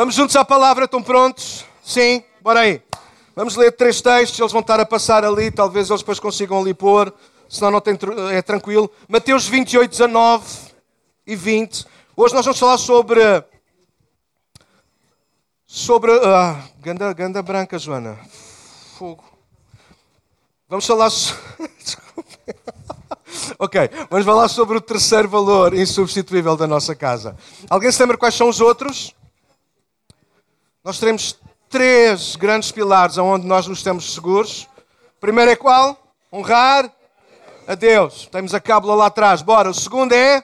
Vamos juntos à palavra, estão prontos? Sim? Bora aí. Vamos ler três textos, eles vão estar a passar ali, talvez eles depois consigam ali pôr, senão não tem, é tranquilo. Mateus 28, 19 e 20. Hoje nós vamos falar sobre. Sobre. Ah, ganda, ganda branca, Joana. Fogo. Vamos falar. ok, vamos falar sobre o terceiro valor insubstituível da nossa casa. Alguém se lembra quais são os outros? Nós teremos três grandes pilares onde nós nos estamos seguros. O primeiro é qual? Honrar a Deus. Temos a cábula lá atrás. Bora. O segundo é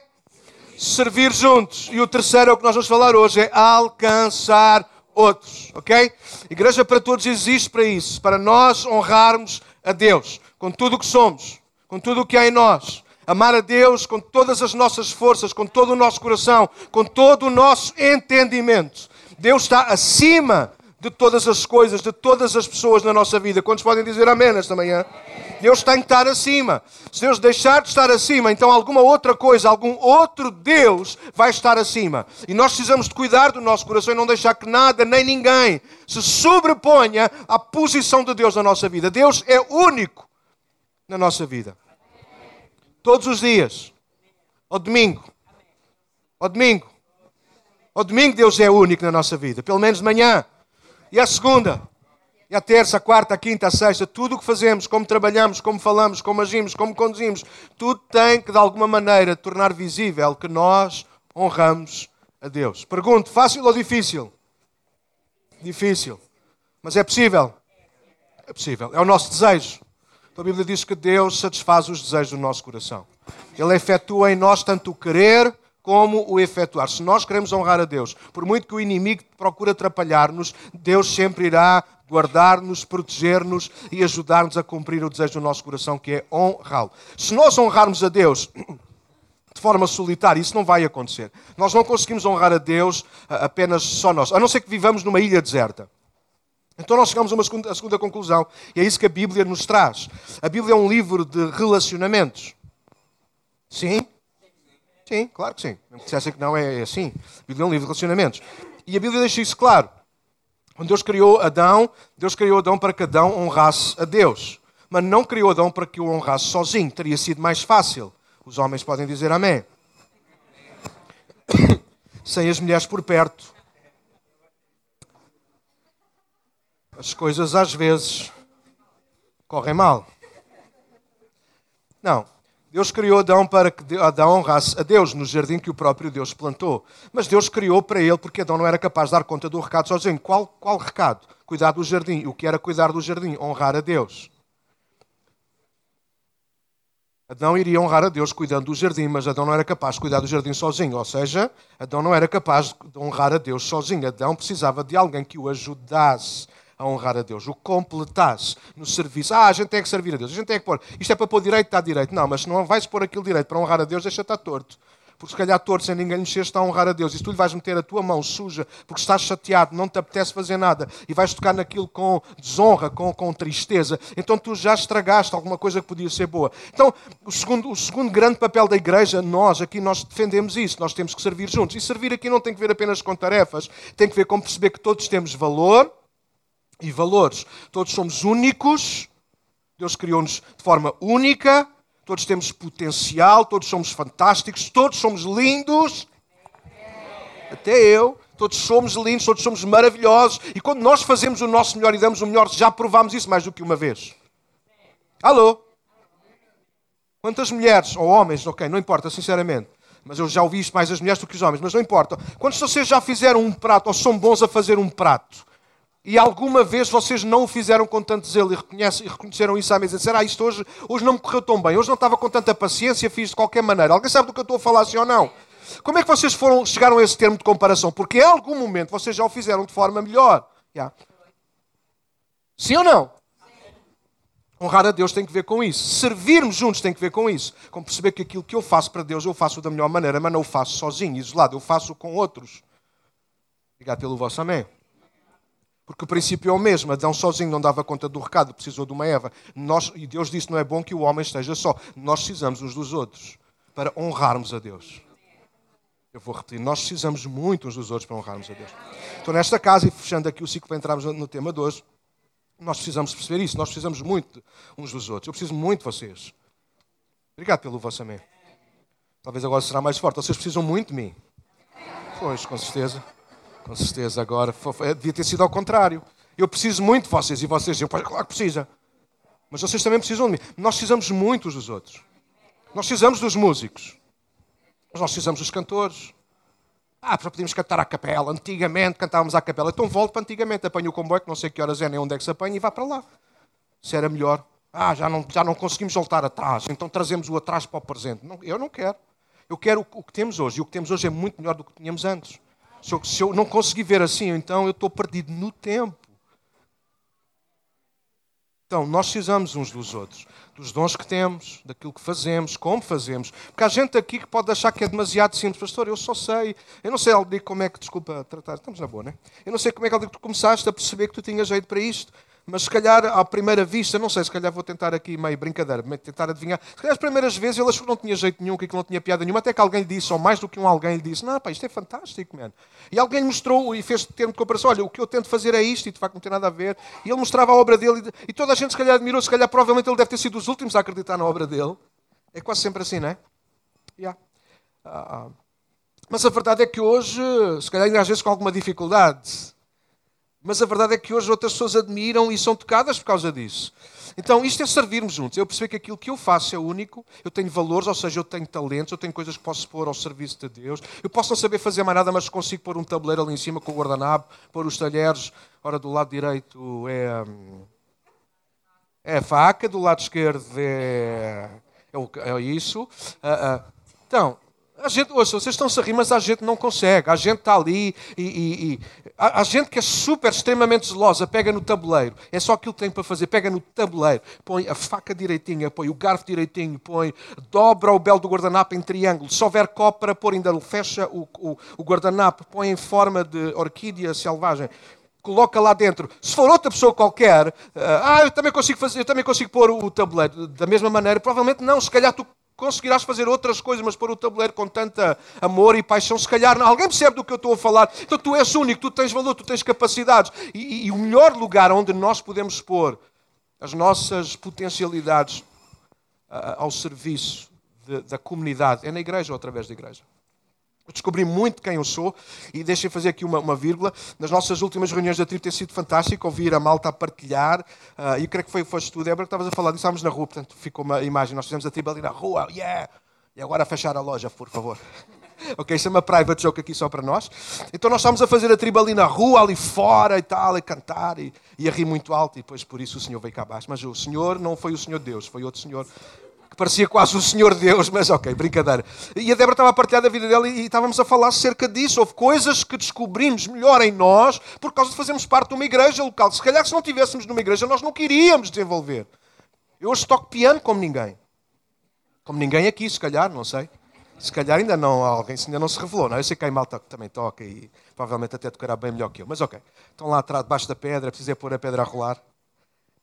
servir juntos. E o terceiro é o que nós vamos falar hoje, é alcançar outros. Ok? Igreja para Todos existe para isso, para nós honrarmos a Deus com tudo o que somos, com tudo o que há em nós. Amar a Deus com todas as nossas forças, com todo o nosso coração, com todo o nosso entendimento. Deus está acima de todas as coisas, de todas as pessoas na nossa vida. Quantos podem dizer amém nesta manhã? Deus tem que estar acima. Se Deus deixar de estar acima, então alguma outra coisa, algum outro Deus vai estar acima. E nós precisamos de cuidar do nosso coração e não deixar que nada nem ninguém se sobreponha à posição de Deus na nossa vida. Deus é único na nossa vida. Todos os dias. Ao domingo. Ao domingo. Ao domingo Deus é único na nossa vida. Pelo menos de manhã. E a segunda, e a terça, a quarta, a quinta, a sexta, tudo o que fazemos, como trabalhamos, como falamos, como agimos, como conduzimos, tudo tem que de alguma maneira tornar visível que nós honramos a Deus. Pergunto, fácil ou difícil? Difícil. Mas é possível? É possível. É o nosso desejo. Então a Bíblia diz que Deus satisfaz os desejos do nosso coração. Ele efetua em nós tanto o querer como o efetuar. Se nós queremos honrar a Deus, por muito que o inimigo procure atrapalhar-nos, Deus sempre irá guardar-nos, proteger-nos e ajudar-nos a cumprir o desejo do nosso coração, que é honrá-lo. Se nós honrarmos a Deus de forma solitária, isso não vai acontecer. Nós não conseguimos honrar a Deus apenas só nós, a não ser que vivamos numa ilha deserta. Então nós chegamos a uma segunda, a segunda conclusão, e é isso que a Bíblia nos traz. A Bíblia é um livro de relacionamentos. Sim? Sim, claro que sim. Não dissessem que não é assim. A Bíblia é um livro de relacionamentos. E a Bíblia deixa isso claro. Quando Deus criou Adão, Deus criou Adão para que Adão honrasse a Deus. Mas não criou Adão para que o honrasse sozinho. Teria sido mais fácil. Os homens podem dizer amém. Sem as mulheres por perto. As coisas às vezes correm mal. Não. Deus criou Adão para que Adão honrasse a Deus no jardim que o próprio Deus plantou. Mas Deus criou para ele porque Adão não era capaz de dar conta do recado sozinho. Qual, qual recado? Cuidar do jardim. O que era cuidar do jardim? Honrar a Deus. Adão iria honrar a Deus cuidando do jardim, mas Adão não era capaz de cuidar do jardim sozinho. Ou seja, Adão não era capaz de honrar a Deus sozinho. Adão precisava de alguém que o ajudasse a honrar a Deus, o completasse no serviço. Ah, a gente tem que servir a Deus, a gente tem que pôr. Isto é para pôr direito, está direito. Não, mas se não vais pôr aquilo direito para honrar a Deus, deixa estar torto. Porque se calhar torto, sem ninguém mexer, está a honrar a Deus. E se tu lhe vais meter a tua mão suja, porque estás chateado, não te apetece fazer nada, e vais tocar naquilo com desonra, com, com tristeza, então tu já estragaste alguma coisa que podia ser boa. Então, o segundo, o segundo grande papel da igreja, nós aqui, nós defendemos isso. Nós temos que servir juntos. E servir aqui não tem que ver apenas com tarefas, tem que ver com perceber que todos temos valor, e valores. Todos somos únicos, Deus criou-nos de forma única, todos temos potencial, todos somos fantásticos, todos somos lindos. Até eu. Todos somos lindos, todos somos maravilhosos. E quando nós fazemos o nosso melhor e damos o melhor, já provámos isso mais do que uma vez. Alô? Quantas mulheres, ou homens, ok, não importa, sinceramente, mas eu já ouvi isto mais as mulheres do que os homens, mas não importa. Quantos de vocês já fizeram um prato, ou são bons a fazer um prato? E alguma vez vocês não o fizeram com tanto zelo e, reconheceram isso à mesa disseram: Ah, isto hoje, hoje não me correu tão bem, hoje não estava com tanta paciência, fiz de qualquer maneira. Alguém sabe do que eu estou a falar, sim ou não? Como é que vocês foram, chegaram a esse termo de comparação? Porque em algum momento vocês já o fizeram de forma melhor. Yeah. Sim ou não? Honrar a Deus tem que ver com isso. Servirmos juntos tem que ver com isso. Com perceber que aquilo que eu faço para Deus eu faço da melhor maneira, mas não o faço sozinho, isolado. Eu faço com outros. Obrigado pelo vosso amém. Porque o princípio é o mesmo. Adão sozinho não dava conta do recado, precisou de uma Eva. Nós, e Deus disse: não é bom que o homem esteja só. Nós precisamos uns dos outros para honrarmos a Deus. Eu vou repetir, nós precisamos muito uns dos outros para honrarmos a Deus. Então, nesta casa, e fechando aqui o ciclo para entrarmos no tema de hoje, nós precisamos perceber isso. Nós precisamos muito uns dos outros. Eu preciso muito de vocês. Obrigado pelo vosso amém. Talvez agora será mais forte. Vocês precisam muito de mim. Pois, com certeza. Com certeza. Agora, devia ter sido ao contrário. Eu preciso muito de vocês. E vocês dizem, claro que precisa. Mas vocês também precisam de mim. Nós precisamos muito uns dos outros. Nós precisamos dos músicos. Mas nós precisamos dos cantores. Ah, para podíamos cantar à capela. Antigamente cantávamos à capela. Então volto para antigamente. Apanho o comboio, que não sei que horas é nem onde é que se apanha, e vá para lá. Se era melhor. Ah, já não, já não conseguimos voltar atrás. Então trazemos o atrás para o presente. Não, eu não quero. Eu quero o, que temos hoje. E o que temos hoje é muito melhor do que tínhamos antes. Se eu, se eu não conseguir ver assim, então eu estou perdido no tempo. Então, nós precisamos uns dos outros, dos dons que temos, daquilo que fazemos, como fazemos. Porque há gente aqui que pode achar que é demasiado simples. Pastor, eu só sei. Eu não sei, como é que, desculpa, tratar, estamos na boa, né? Eu não sei como é que, tu começaste a perceber que tu tinhas jeito para isto. Mas se calhar, à primeira vista, não sei, se calhar vou tentar aqui meio brincadeira, tentar adivinhar. Se calhar as primeiras vezes ele achou que não tinha jeito nenhum, que aquilo não tinha piada nenhuma, até que alguém lhe disse, ou mais do que um alguém lhe disse, não, pá, isto é fantástico, man. E alguém lhe mostrou e fez termo de comparação, olha, o que eu tento fazer é isto, e de facto não tem nada a ver. E ele mostrava a obra dele, e, toda a gente se calhar admirou, se calhar provavelmente ele deve ter sido os últimos a acreditar na obra dele. É quase sempre assim, não é? Yeah. Ah, ah. Mas a verdade é que hoje, se calhar ainda às vezes com alguma dificuldade, mas a verdade é que hoje outras pessoas admiram e são tocadas por causa disso. Então, isto é servirmos juntos. Eu perceber que aquilo que eu faço é único, eu tenho valores, ou seja, eu tenho talentos, eu tenho coisas que posso pôr ao serviço de Deus. Eu posso não saber fazer mais nada, mas consigo pôr um tabuleiro ali em cima com o guardanapo, pôr os talheres. Ora, do lado direito é, é a faca, do lado esquerdo é, é, é isso. Ah, ah. Então, a gente, ouça, vocês estão-se a rir, mas a gente não consegue. A gente está ali e, e, e a, gente que é super, extremamente zelosa, pega no tabuleiro. É só aquilo que tem para fazer. Pega no tabuleiro, põe a faca direitinha, põe o garfo direitinho, põe, dobra o belo do guardanapo em triângulo. Se houver copo para pôr, ainda fecha o, o, o guardanapo, põe em forma de orquídea selvagem coloca lá dentro. Se for outra pessoa qualquer, ah, eu também consigo fazer, eu também consigo pôr o tabuleiro da mesma maneira. Provavelmente não. Se calhar tu conseguirás fazer outras coisas, mas pôr o tabuleiro com tanta amor e paixão, se calhar alguém percebe do que eu estou a falar. Então tu és único, tu tens valor, tu tens capacidades. E, e, e o melhor lugar onde nós podemos pôr as nossas potencialidades uh, ao serviço de, da comunidade é na igreja ou através da igreja. Descobri muito quem eu sou e deixem fazer aqui uma, uma vírgula. Nas nossas últimas reuniões da tribo tem sido fantástico ouvir a malta a partilhar. Uh, e creio que foi, foste tu, Débora, que estavas a falar disso. Estávamos na rua, portanto ficou uma imagem. Nós fizemos a tribo ali na rua, yeah! E agora a fechar a loja, por favor. ok, isso é uma private joke aqui só para nós. Então nós estávamos a fazer a tribo ali na rua, ali fora e tal, e cantar e, e a rir muito alto. E depois por isso o Senhor veio cá abaixo. Mas o Senhor não foi o Senhor Deus, foi outro Senhor parecia quase o Senhor Deus, mas ok, brincadeira. E a Débora estava a partilhar da vida dela e, estávamos a falar acerca disso. Houve coisas que descobrimos melhor em nós por causa de fazermos parte de uma igreja local. Se calhar se não tivéssemos numa igreja, nós não queríamos desenvolver. Eu hoje toco piano como ninguém. Como ninguém aqui, se calhar, não sei. Se calhar ainda não, alguém ainda não se revelou. Não? É? Eu sei que malta também toca e provavelmente até tocará bem melhor que eu. Mas ok, estão lá atrás, debaixo da pedra, precisei pôr a pedra a rolar.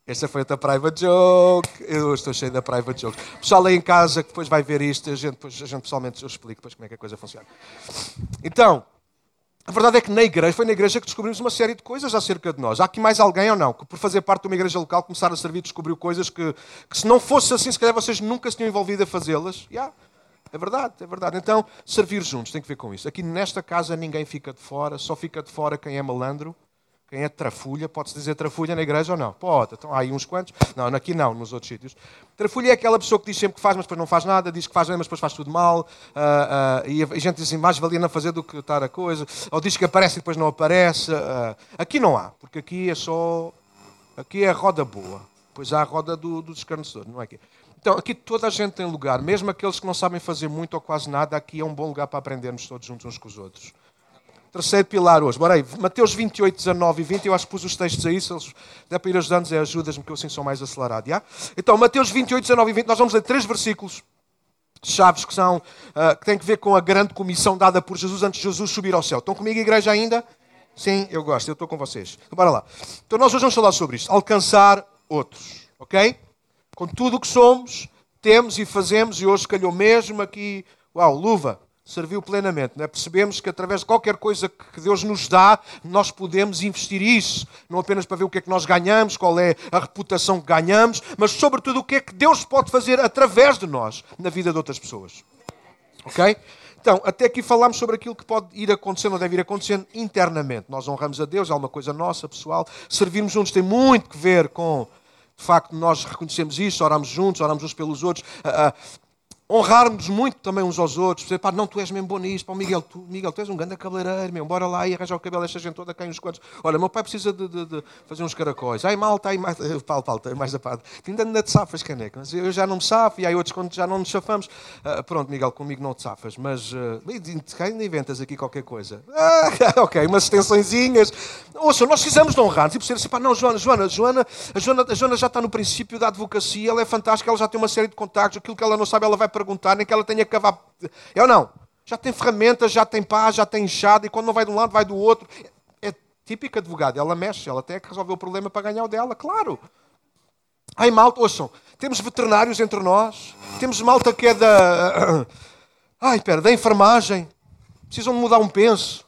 Esta foi outra private joke. Eu estou cheio da private joke. O pessoal aí em casa que depois vai ver isto, a gente, depois, a gente pessoalmente eu explico depois como é que a coisa funciona. Então, a verdade é que na igreja, foi na igreja que descobrimos uma série de coisas acerca de nós. Há aqui mais alguém ou não que, por fazer parte de uma igreja local, começar a servir, descobriu coisas que, que se não fosse assim, se calhar vocês nunca se tinham envolvido a fazê-las. Yeah, é verdade, é verdade. Então, servir juntos tem que ver com isso. Aqui nesta casa ninguém fica de fora, só fica de fora quem é malandro quem é trafulha, pode-se dizer trafulha na igreja ou não? Pode, então há aí uns quantos. Não, aqui não, nos outros sítios. Trafulha é aquela pessoa que diz sempre que faz, mas depois não faz nada, diz que faz bem, mas depois faz tudo mal. Uh, uh, e a gente diz assim, mais valia não fazer do que estar a coisa. Ou diz que aparece e depois não aparece. Uh, aqui não há, porque aqui é só. Aqui é a roda boa. Pois há a roda do, do não é aqui. Então, aqui toda a gente tem lugar, mesmo aqueles que não sabem fazer muito ou quase nada, aqui é um bom lugar para aprendermos todos juntos uns com os outros. Terceiro pilar hoje. Bora aí, Mateus 28, 19 e 20. Eu acho que pus os textos aí. Se eles der para ir ajudando, é ajudas-me, que eu assim sou mais acelerado. Yeah? Então, Mateus 28, 19 e 20. Nós vamos ler três versículos chaves que, são, uh, que têm que ver com a grande comissão dada por Jesus antes de Jesus subir ao céu. Estão comigo, igreja, ainda? Sim, eu gosto. Eu estou com vocês. Então, bora lá. Então, nós hoje vamos falar sobre isto. Alcançar outros. Ok? Com tudo o que somos, temos e fazemos. E hoje calhou mesmo aqui. Uau, luva. Serviu plenamente. Né? Percebemos que através de qualquer coisa que Deus nos dá, nós podemos investir isso. Não apenas para ver o que é que nós ganhamos, qual é a reputação que ganhamos, mas sobretudo o que é que Deus pode fazer através de nós na vida de outras pessoas. Ok? Então, até aqui falámos sobre aquilo que pode ir acontecendo ou deve ir acontecendo internamente. Nós honramos a Deus, é uma coisa nossa, pessoal. Servirmos juntos tem muito que ver com, de facto, nós reconhecemos isso, oramos juntos, oramos uns pelos outros. Honrarmos muito também uns aos outros, dizer, pá, não, tu és mesmo bom nisso, pá, Miguel, tu, Miguel, tu és um grande cabeleireiro, meu, bora lá e arranjar o cabelo desta gente toda, cai uns quantos. Olha, meu pai precisa de, de, de fazer uns caracóis. Ai, mal, está aí mais, está mais da parte. Ainda anda de safas, caneca, mas eu já não me safo, e aí outros quando já não nos safamos. Uh, pronto, Miguel, comigo não te safas, mas uh, ainda inventas aqui qualquer coisa. Ah, ok, umas extensõezinhas. Ouça, nós precisamos de honrar, tipo, ser assim, pá, não, Joana, Joana, Joana, a Joana, a Joana já está no princípio da advocacia, ela é fantástica, ela já tem uma série de contactos, aquilo que ela não sabe, ela vai perguntar, nem que ela tenha que cavar. Ou não? Já tem ferramentas, já tem pá, já tem enxada, e quando não vai de um lado, vai do outro. É típica advogada, ela mexe, ela tem que resolver o problema para ganhar o dela, claro. Ai, malta, ouçam, temos veterinários entre nós, temos malta que é da. Ai, espera, da enfermagem, precisam de mudar um penso.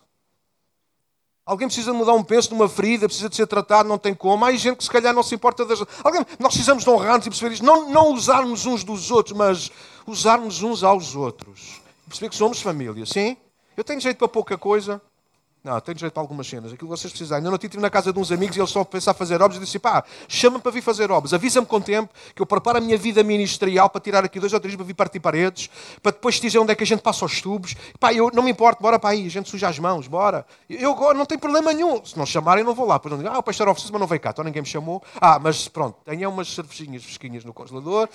Alguém precisa de mudar um penso de uma ferida, precisa de ser tratado, não tem como. Há gente que se calhar não se importa das. Alguém... Nós precisamos de honrar-nos e perceber isto. Não, não usarmos uns dos outros, mas usarmos uns aos outros. Perceber que somos família, sim? Eu tenho jeito para pouca coisa, não, tenho jeito para algumas cenas. Aquilo que vocês precisarem. Ainda não estive na casa de uns amigos e eles estão a pensar fazer obras. Eu disse, pá, chama-me para vir fazer obras. Avisa-me com tempo que eu preparo a minha vida ministerial para tirar aqui dois ou três para vir partir paredes, para depois dizer onde é que a gente passa os tubos. Pá, eu não me importo, bora para aí. A gente suja as mãos, bora. Eu não tem problema nenhum. Se não chamarem, não vou lá. Depois não digo, ah, o pastor oferece, mas não veio cá. Então ninguém me chamou. Ah, mas pronto, tenha umas cervejinhas fresquinhas no congelador.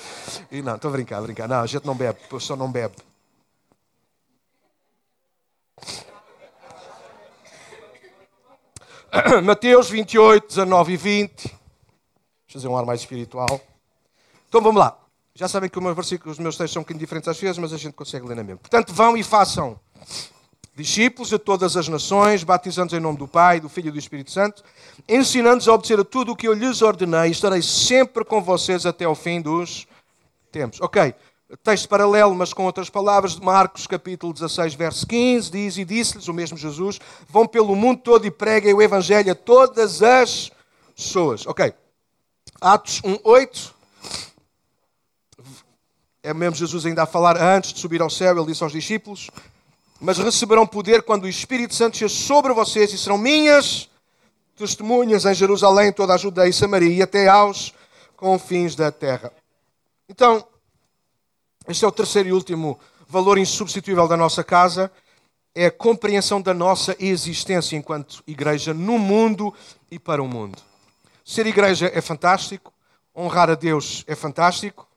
E não, estou a brincar, a brincar. Não, a gente não bebe, pessoa não bebe. Mateus 28, 19 e 20. Vamos fazer um ar mais espiritual. Então vamos lá. Já sabem que versículos, os meus textos são um bocadinho diferentes às vezes, mas a gente consegue ler na mesma. Portanto, vão e façam discípulos de todas as nações, batizando-os em nome do Pai, do Filho e do Espírito Santo, ensinando-os a obedecer a tudo o que eu lhes ordenei, estarei sempre com vocês até ao fim dos tempos. Ok, texto paralelo, mas com outras palavras, de Marcos capítulo 16, verso 15, diz, e disse-lhes o mesmo Jesus, vão pelo mundo todo e preguem o Evangelho a todas as pessoas. Ok. Atos 1, 8. É mesmo Jesus ainda a falar antes de subir ao céu, ele disse aos discípulos, mas receberão poder quando o Espírito Santo esteja sobre vocês e serão minhas testemunhas em Jerusalém, toda a Judeia e Samaria e até aos confins da terra. Então, este é o terceiro e último valor insubstituível da nossa casa, é a compreensão da nossa existência enquanto igreja no mundo e para o mundo. Ser igreja é fantástico, honrar a Deus é fantástico,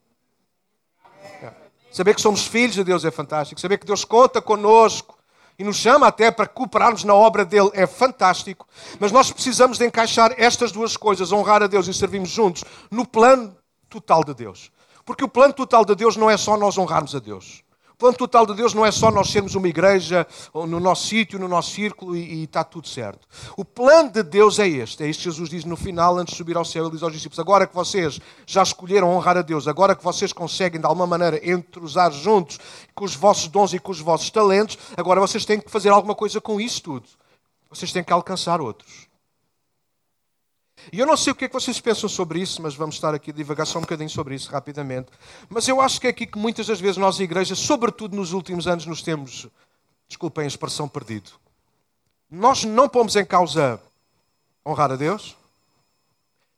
saber que somos filhos de Deus é fantástico, saber que Deus conta conosco e nos chama até para cooperarmos na obra dele é fantástico, mas nós precisamos de encaixar estas duas coisas, honrar a Deus e servirmos juntos, no plano total de Deus. Porque o plano total de Deus não é só nós honrarmos a Deus. O plano total de Deus não é só nós sermos uma igreja no nosso sítio, no nosso círculo e, e, está tudo certo. O plano de Deus é este. É isto que Jesus diz no final, antes de subir ao céu. Ele diz aos discípulos: Agora que vocês já escolheram honrar a Deus, agora que vocês conseguem de alguma maneira entrosar juntos com os vossos dons e com os vossos talentos, agora vocês têm que fazer alguma coisa com isso tudo. Vocês têm que alcançar outros. E eu não sei o que é que vocês pensam sobre isso, mas vamos estar aqui a divagar só um bocadinho sobre isso rapidamente. Mas eu acho que é aqui que muitas das vezes nós, igrejas, sobretudo nos últimos anos, nos temos, desculpem a expressão, perdido. Nós não pomos em causa honrar a Deus.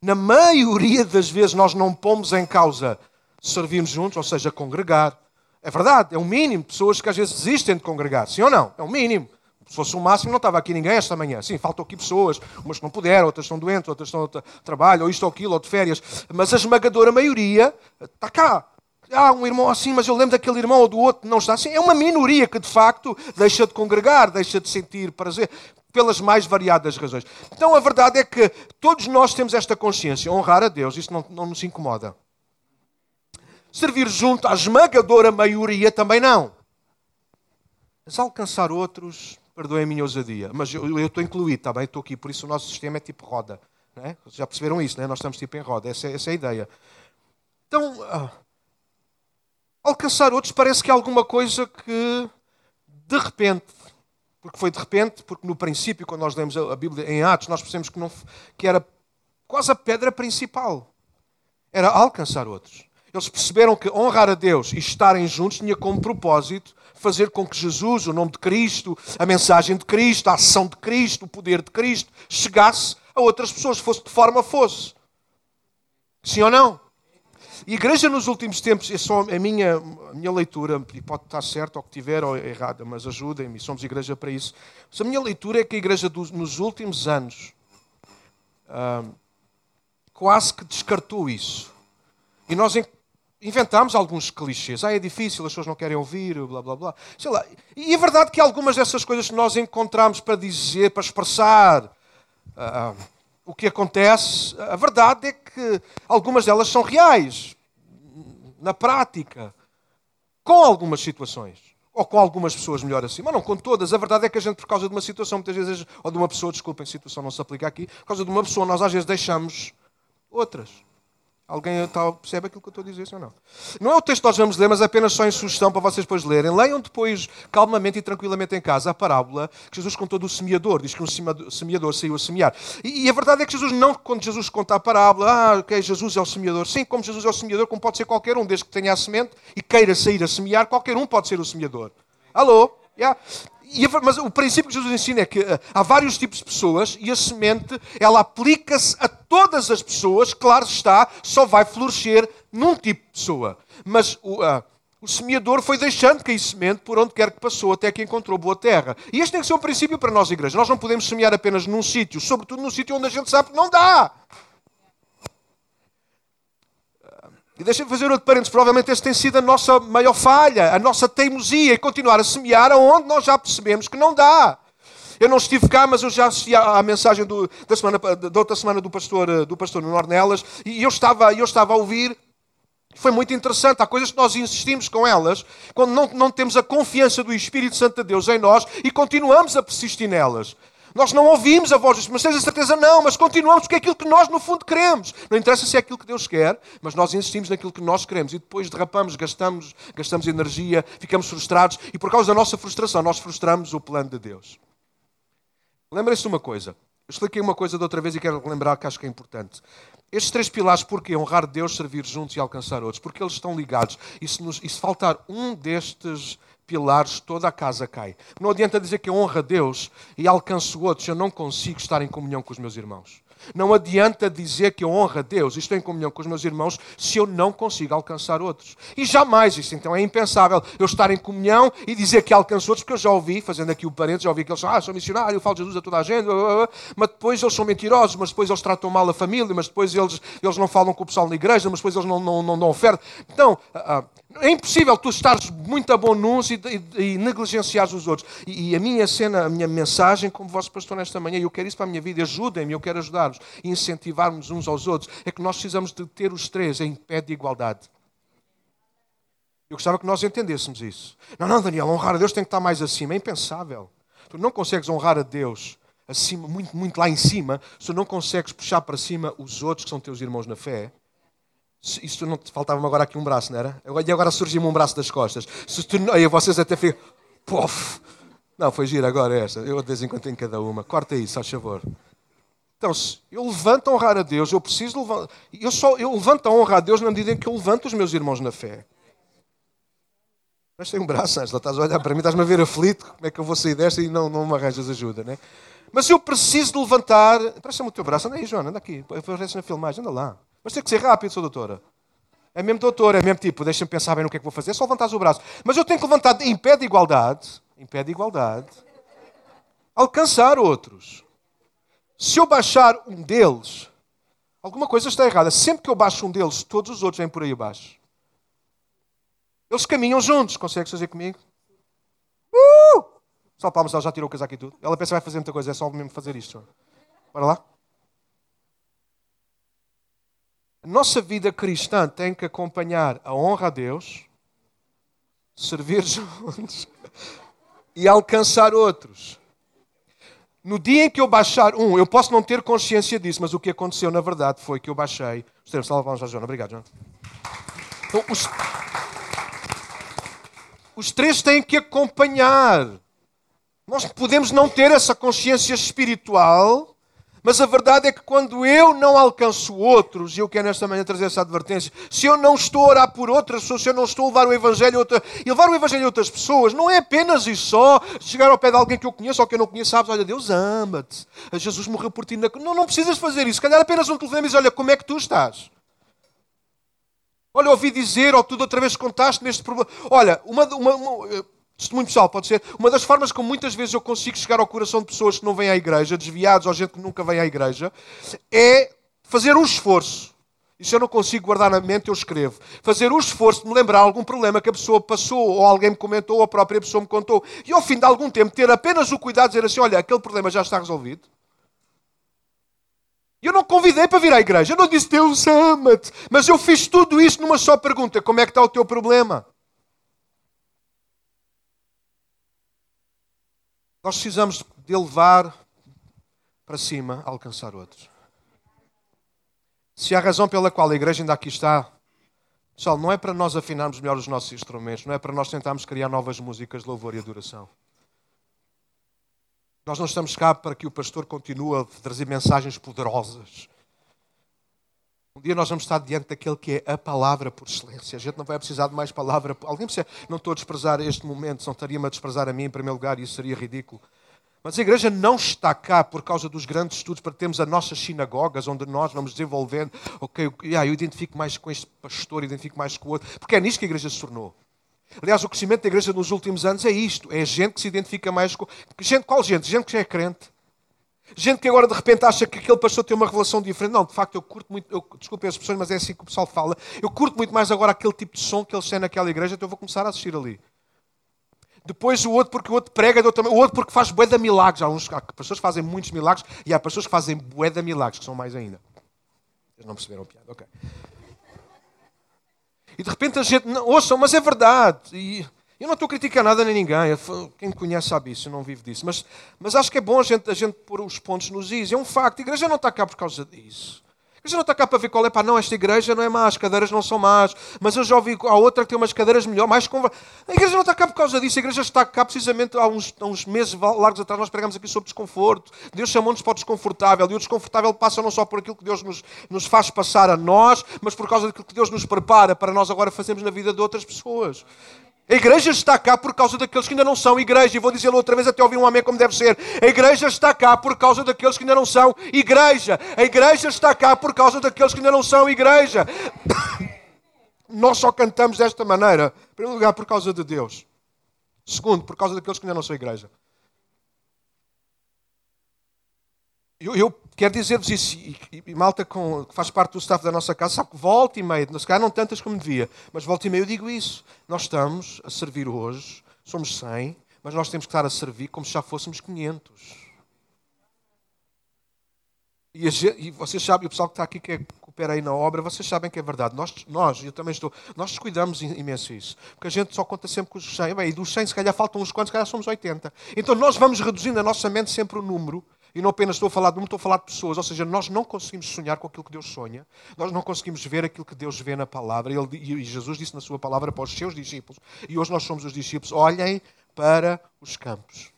Na maioria das vezes nós não pomos em causa servirmos juntos, ou seja, congregar. É verdade, é um mínimo. Pessoas que às vezes desistem de congregar, sim ou não? É um mínimo. Se fosse o máximo, não estava aqui ninguém esta manhã. Sim, faltam aqui pessoas, umas que não puderam, outras estão doentes, outras estão de trabalho, ou isto ou aquilo, ou de férias. Mas a esmagadora maioria está cá. Há um irmão assim, mas eu lembro daquele irmão ou do outro não está assim. É uma minoria que, de facto, deixa de congregar, deixa de sentir prazer, pelas mais variadas razões. Então, a verdade é que todos nós temos esta consciência. Honrar a Deus, isso não, não nos incomoda. Servir junto à esmagadora maioria também não. Mas alcançar outros, perdoem a minha ousadia, mas eu, eu estou incluído, está bem? Estou aqui, por isso o nosso sistema é tipo roda. É? Já perceberam isso, é? nós estamos tipo em roda, essa, é, essa é a ideia. Então, ah, alcançar outros parece que é alguma coisa que de repente, porque foi de repente, porque no princípio, quando nós lemos a Bíblia em Atos, nós percebemos que, não, que era quase a pedra principal. Era alcançar outros. Eles perceberam que honrar a Deus e estarem juntos tinha como propósito fazer com que Jesus, o nome de Cristo, a mensagem de Cristo, a ação de Cristo, o poder de Cristo, chegasse a outras pessoas, fosse de forma fosse. Sim ou não? E a igreja nos últimos tempos, é só a minha, a minha leitura, e pode estar certo ou que tiver ou errada, mas ajudem-me, somos igreja para isso. Mas a minha leitura é que a igreja dos, nos últimos anos ah, quase que descartou isso. E nós inventámos alguns clichês. Ah, é difícil, as pessoas não querem ouvir, blá blá blá. Sei lá. E é verdade que algumas dessas coisas que nós encontramos para dizer, para expressar uh, o que acontece, a verdade é que algumas delas são reais, na prática, com algumas situações. Ou com algumas pessoas, melhor assim. Mas não com todas. A verdade é que a gente, por causa de uma situação, muitas vezes, ou de uma pessoa, desculpem, situação não se aplica aqui, por causa de uma pessoa, nós às vezes deixamos outras. Alguém percebe aquilo que eu estou a dizer, ou não? Não é o texto que nós vamos ler, mas apenas só em sugestão para vocês depois lerem. Leiam depois, calmamente e tranquilamente em casa, a parábola que Jesus contou do semeador. Diz que um semeador saiu a semear. E, a verdade é que Jesus não, quando Jesus conta a parábola, ah, ok, Jesus é o semeador. Sim, como Jesus é o semeador, como pode ser qualquer um, desde que tenha a semente e queira sair a semear, qualquer um pode ser o semeador. Alô? Yeah. Mas o princípio que Jesus ensina é que eh, há vários tipos de pessoas e a semente, ela aplica-se a todas as pessoas, claro está, só vai florescer num tipo de pessoa. Mas o, uh, o semeador foi deixando cair semente por onde quer que passou, até que encontrou boa terra. E este tem que ser um princípio para nós, igreja. Nós não podemos semear apenas num sítio, sobretudo num sítio onde a gente sabe que não dá. E deixem-me fazer outro parênteses. Provavelmente essa tem sido a nossa maior falha, a nossa teimosia e continuar a semear aonde nós já percebemos que não dá. Eu não estive cá, mas eu já assisti à, mensagem do, da, semana, da outra semana do pastor, do pastor Nornelas e eu estava, eu estava a ouvir. Foi muito interessante. Há coisas que nós insistimos com elas quando não, não temos a confiança do Espírito Santo de Deus em nós e continuamos a persistir nelas. Nós não ouvimos a voz de Deus, mas tens a certeza não, mas continuamos porque é aquilo que nós no fundo queremos. Não interessa se é aquilo que Deus quer, mas nós insistimos naquilo que nós queremos e depois derrapamos, gastamos, gastamos energia, ficamos frustrados e por causa da nossa frustração nós frustramos o plano de Deus. Lembrem-se de uma coisa. Eu expliquei uma coisa da outra vez e quero lembrar que acho que é importante. Estes três pilares, porquê? Honrar Deus, servir juntos e alcançar outros. Porque eles estão ligados. E se, nos, e se faltar um destes pilares, toda a casa cai. Não adianta dizer que eu honro a Deus e alcanço outros, eu não consigo estar em comunhão com os meus irmãos. Não adianta dizer que eu honro a Deus e estou em comunhão com os meus irmãos se eu não consigo alcançar outros. E jamais isso, então é impensável eu estar em comunhão e dizer que alcanço outros, porque eu já ouvi, fazendo aqui o parênteses, já ouvi que eles são, ah, sou missionário, eu falo de Jesus a toda a gente, mas depois eles são mentirosos, mas depois eles tratam mal a família, mas depois eles, eles não falam com o pessoal na igreja, mas depois eles não, não, não dão oferta. Então, ah, ah, é impossível tu estares muito bom nos e, e, e negligenciares os outros. E, e, a minha cena, a minha mensagem, como vosso pastor nesta manhã, e eu quero isso para a minha vida, ajudem-me, eu quero ajudar-vos e incentivar-nos uns aos outros, é que nós precisamos de ter os três em pé de igualdade. Eu gostava que nós entendêssemos isso. Não, não, Daniel, honrar a Deus tem que estar mais acima. É impensável. Tu não consegues honrar a Deus acima, muito, muito lá em cima, se tu não consegues puxar para cima os outros que são teus irmãos na fé isso não faltava-me agora aqui um braço, não era? E agora surgiu-me um braço das costas. Se tu, aí vocês até ficam. Pof! Não, foi giro agora esta. Eu de vez em quando tenho cada uma. Corta isso, faz favor. Então, eu levanto a honrar a Deus, eu preciso levantar. Eu, só, eu levanto a honra a Deus na medida em que eu levanto os meus irmãos na fé. Mas tem um braço, Angela. Estás a olhar para mim, estás-me a ver aflito. Como é que eu vou sair desta e não, não me arranjas ajuda, né? Mas eu preciso de levantar. Presta-me o teu braço. Anda aí, Joana, anda aqui. Aparece na filmagem, anda lá. Mas tem que ser rápido, sou doutora. É mesmo doutora, é mesmo tipo, deixa-me pensar bem no que é que vou fazer, é só levantar o braço. Mas eu tenho que levantar em pé de igualdade, em pé de igualdade, alcançar outros. Se eu baixar um deles, alguma coisa está errada. Sempre que eu baixo um deles, todos os outros vêm por aí abaixo. Eles caminham juntos. Consegues fazer comigo? Uh! Só palmas, ela já tirou o casaco e tudo. Ela pensa que vai fazer muita coisa, é só mesmo fazer isto. Bora lá? nossa vida cristã tem que acompanhar a honra a Deus, servir juntos e alcançar outros. No dia em que eu baixar um, eu posso não ter consciência disso, mas o que aconteceu na verdade foi que eu baixei. Os termos, vamos lá, Joana. Obrigado, Joana. Então, os, os três têm que acompanhar. Nós podemos não ter essa consciência espiritual mas a verdade é que quando eu não alcanço outros, e eu quero nesta manhã trazer essa advertência, se eu não estou a orar por outras pessoas, se eu não estou a levar o Evangelho a outra, levar o Evangelho a outras pessoas, não é apenas e só chegar ao pé de alguém que eu conheço ou que eu não conheço, sabes, olha, Deus ama-te, Jesus morreu por ti. Na... Não, não precisas fazer isso. Se calhar apenas um telefonema e diz, olha, como é que tu estás? Olha, ouvi dizer, ou tu outra vez contaste neste problema. Olha, uma, uma, uma Testemunho pessoal, pode ser. Uma das formas como muitas vezes eu consigo chegar ao coração de pessoas que não vêm à igreja, desviados ou gente que nunca vem à igreja, é fazer um esforço. Se eu não consigo guardar na mente, eu escrevo. Fazer um esforço de me lembrar algum problema que a pessoa passou, ou alguém me comentou, ou a própria pessoa me contou. E ao fim de algum tempo, ter apenas o cuidado de dizer assim: olha, aquele problema já está resolvido. Eu não convidei para vir à igreja. Eu não disse Deus ama-te. Mas eu fiz tudo isso numa só pergunta: como é que está o teu problema? Nós precisamos de elevar para cima, alcançar outros. Se a razão pela qual a igreja ainda aqui está, pessoal, não é para nós afinarmos melhor os nossos instrumentos, não é para nós tentarmos criar novas músicas de louvor e adoração. Nós não estamos cá para que o pastor continue a trazer mensagens poderosas. Dia nós vamos estar diante daquele que é a palavra por excelência. A gente não vai precisar de mais palavra. Alguém precisa. Não estou a desprezar este momento, não estaria-me a desprezar a mim em primeiro lugar, isso seria ridículo. Mas a igreja não está cá por causa dos grandes estudos para termos as nossas sinagogas, onde nós vamos desenvolvendo. Ok, eu identifico mais com este pastor, identifico mais com o outro. Porque é nisto que a igreja se tornou. Aliás, o crescimento da igreja nos últimos anos é isto: é gente que se identifica mais com. Gente, qual gente? Gente que já é crente. Gente que agora de repente acha que aquele pastor tem uma relação diferente. Não, de facto, eu curto muito, eu, desculpe as expressões, mas é assim que o pessoal fala. Eu curto muito mais agora aquele tipo de som que eles têm naquela igreja, então eu vou começar a assistir ali. Depois o outro porque o outro prega, o outro porque faz bué de milagres. Há, uns, há pessoas que fazem muitos milagres e há pessoas que fazem bué de milagres, que são mais ainda. Eles não perceberam a piada, ok. E de repente a gente, não, ouçam, mas é verdade. E eu não estou a criticar nada nem ninguém. Quem me conhece sabe isso, eu não vivo disso. Mas, mas acho que é bom a gente, a gente pôr os pontos nos is. É um facto. A igreja não está cá por causa disso. A igreja não está cá para ver qual é. Pá, não, esta igreja não é má, as cadeiras não são más. Mas eu já ouvi a outra que tem umas cadeiras melhor, mais conva... A igreja não está cá por causa disso. A igreja está cá precisamente há uns, há uns meses largos atrás. Nós pregamos aqui sobre desconforto. Deus chamou-nos para o desconfortável. E o desconfortável passa não só por aquilo que Deus nos, nos faz passar a nós, mas por causa daquilo que Deus nos prepara para nós agora fazermos na vida de outras pessoas. A igreja está cá por causa daqueles que ainda não são igreja. E vou dizê-lo outra vez até ouvir um amém como deve ser. A igreja está cá por causa daqueles que ainda não são igreja. A igreja está cá por causa daqueles que ainda não são igreja. Nós só cantamos desta maneira, em primeiro lugar, por causa de Deus. Segundo, por causa daqueles que ainda não são igreja. Eu, eu quero dizer-vos isso, e, e, malta com, que faz parte do staff da nossa casa, sabe que volta e meia, se calhar não tantas como devia, mas volta e meia eu digo isso. Nós estamos a servir hoje, somos 100, mas nós temos que estar a servir como se já fôssemos 500. E, a, e vocês sabem, o pessoal que está aqui que é, coopera aí na obra, vocês sabem que é verdade. Nós, nós, eu também estou, nós descuidamos imenso isso. Porque a gente só conta sempre com os 100. Bem, e dos 100 se calhar faltam uns quantos, se calhar somos 80. Então nós vamos reduzindo a nossa mente sempre o número e não apenas estou a falar de número, estou a falar de pessoas. Ou seja, nós não conseguimos sonhar com aquilo que Deus sonha. Nós não conseguimos ver aquilo que Deus vê na palavra. Ele, e Jesus disse na sua palavra para os seus discípulos. E hoje nós somos os discípulos. Olhem para os campos.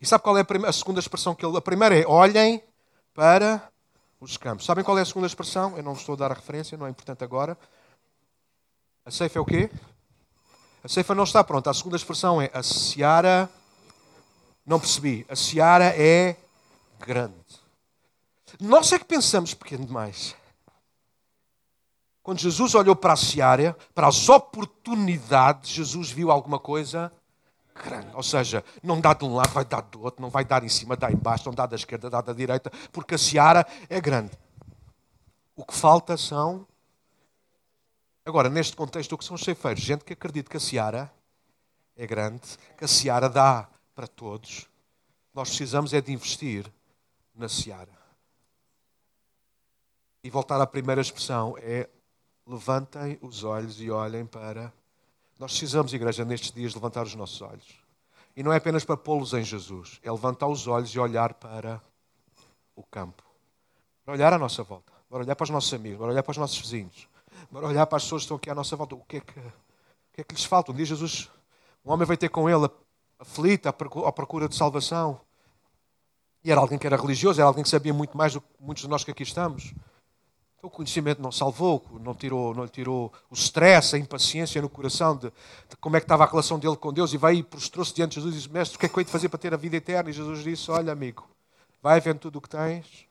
E sabe qual é a, primeira, a segunda expressão que ele... A primeira é olhem para os campos. Sabem qual é a segunda expressão? Eu não estou a dar a referência, não é importante agora. A ceifa é o quê? A ceifa não está pronta. A segunda expressão é a seara não percebi. A seara é grande. Nós é que pensamos pequeno demais. Quando Jesus olhou para a seara, para as oportunidades, Jesus viu alguma coisa grande. Ou seja, não dá de um lado, vai dar do outro, não vai dar em cima, dá em baixo, não dá da esquerda, dá da direita, porque a seara é grande. O que falta são. Agora, neste contexto, o que são os ceifeiros? Gente que acredita que a seara é grande, que a seara dá para todos, nós precisamos é de investir na seara. E voltar à primeira expressão é levantem os olhos e olhem para. Nós precisamos, igreja, nestes dias levantar os nossos olhos. E não é apenas para pô-los em Jesus, é levantar os olhos e olhar para o campo. Para olhar à nossa volta, para olhar para os nossos amigos, para olhar para os nossos vizinhos, para olhar para as pessoas que estão aqui à nossa volta. O que é que, o que, é que lhes falta? Um dia Jesus Um homem veio ter com ele aflito, à procura de salvação. E era alguém que era religioso, era alguém que sabia muito mais do que muitos de nós que aqui estamos. O conhecimento não salvou, não, tirou, não lhe tirou o stress, a impaciência no coração de, de como é que estava a relação dele com Deus. E vai e prostrou-se diante de Jesus e disse: Mestre, o que é que eu hei de fazer para ter a vida eterna? E Jesus disse: Olha, amigo, vai vendo tudo o que tens.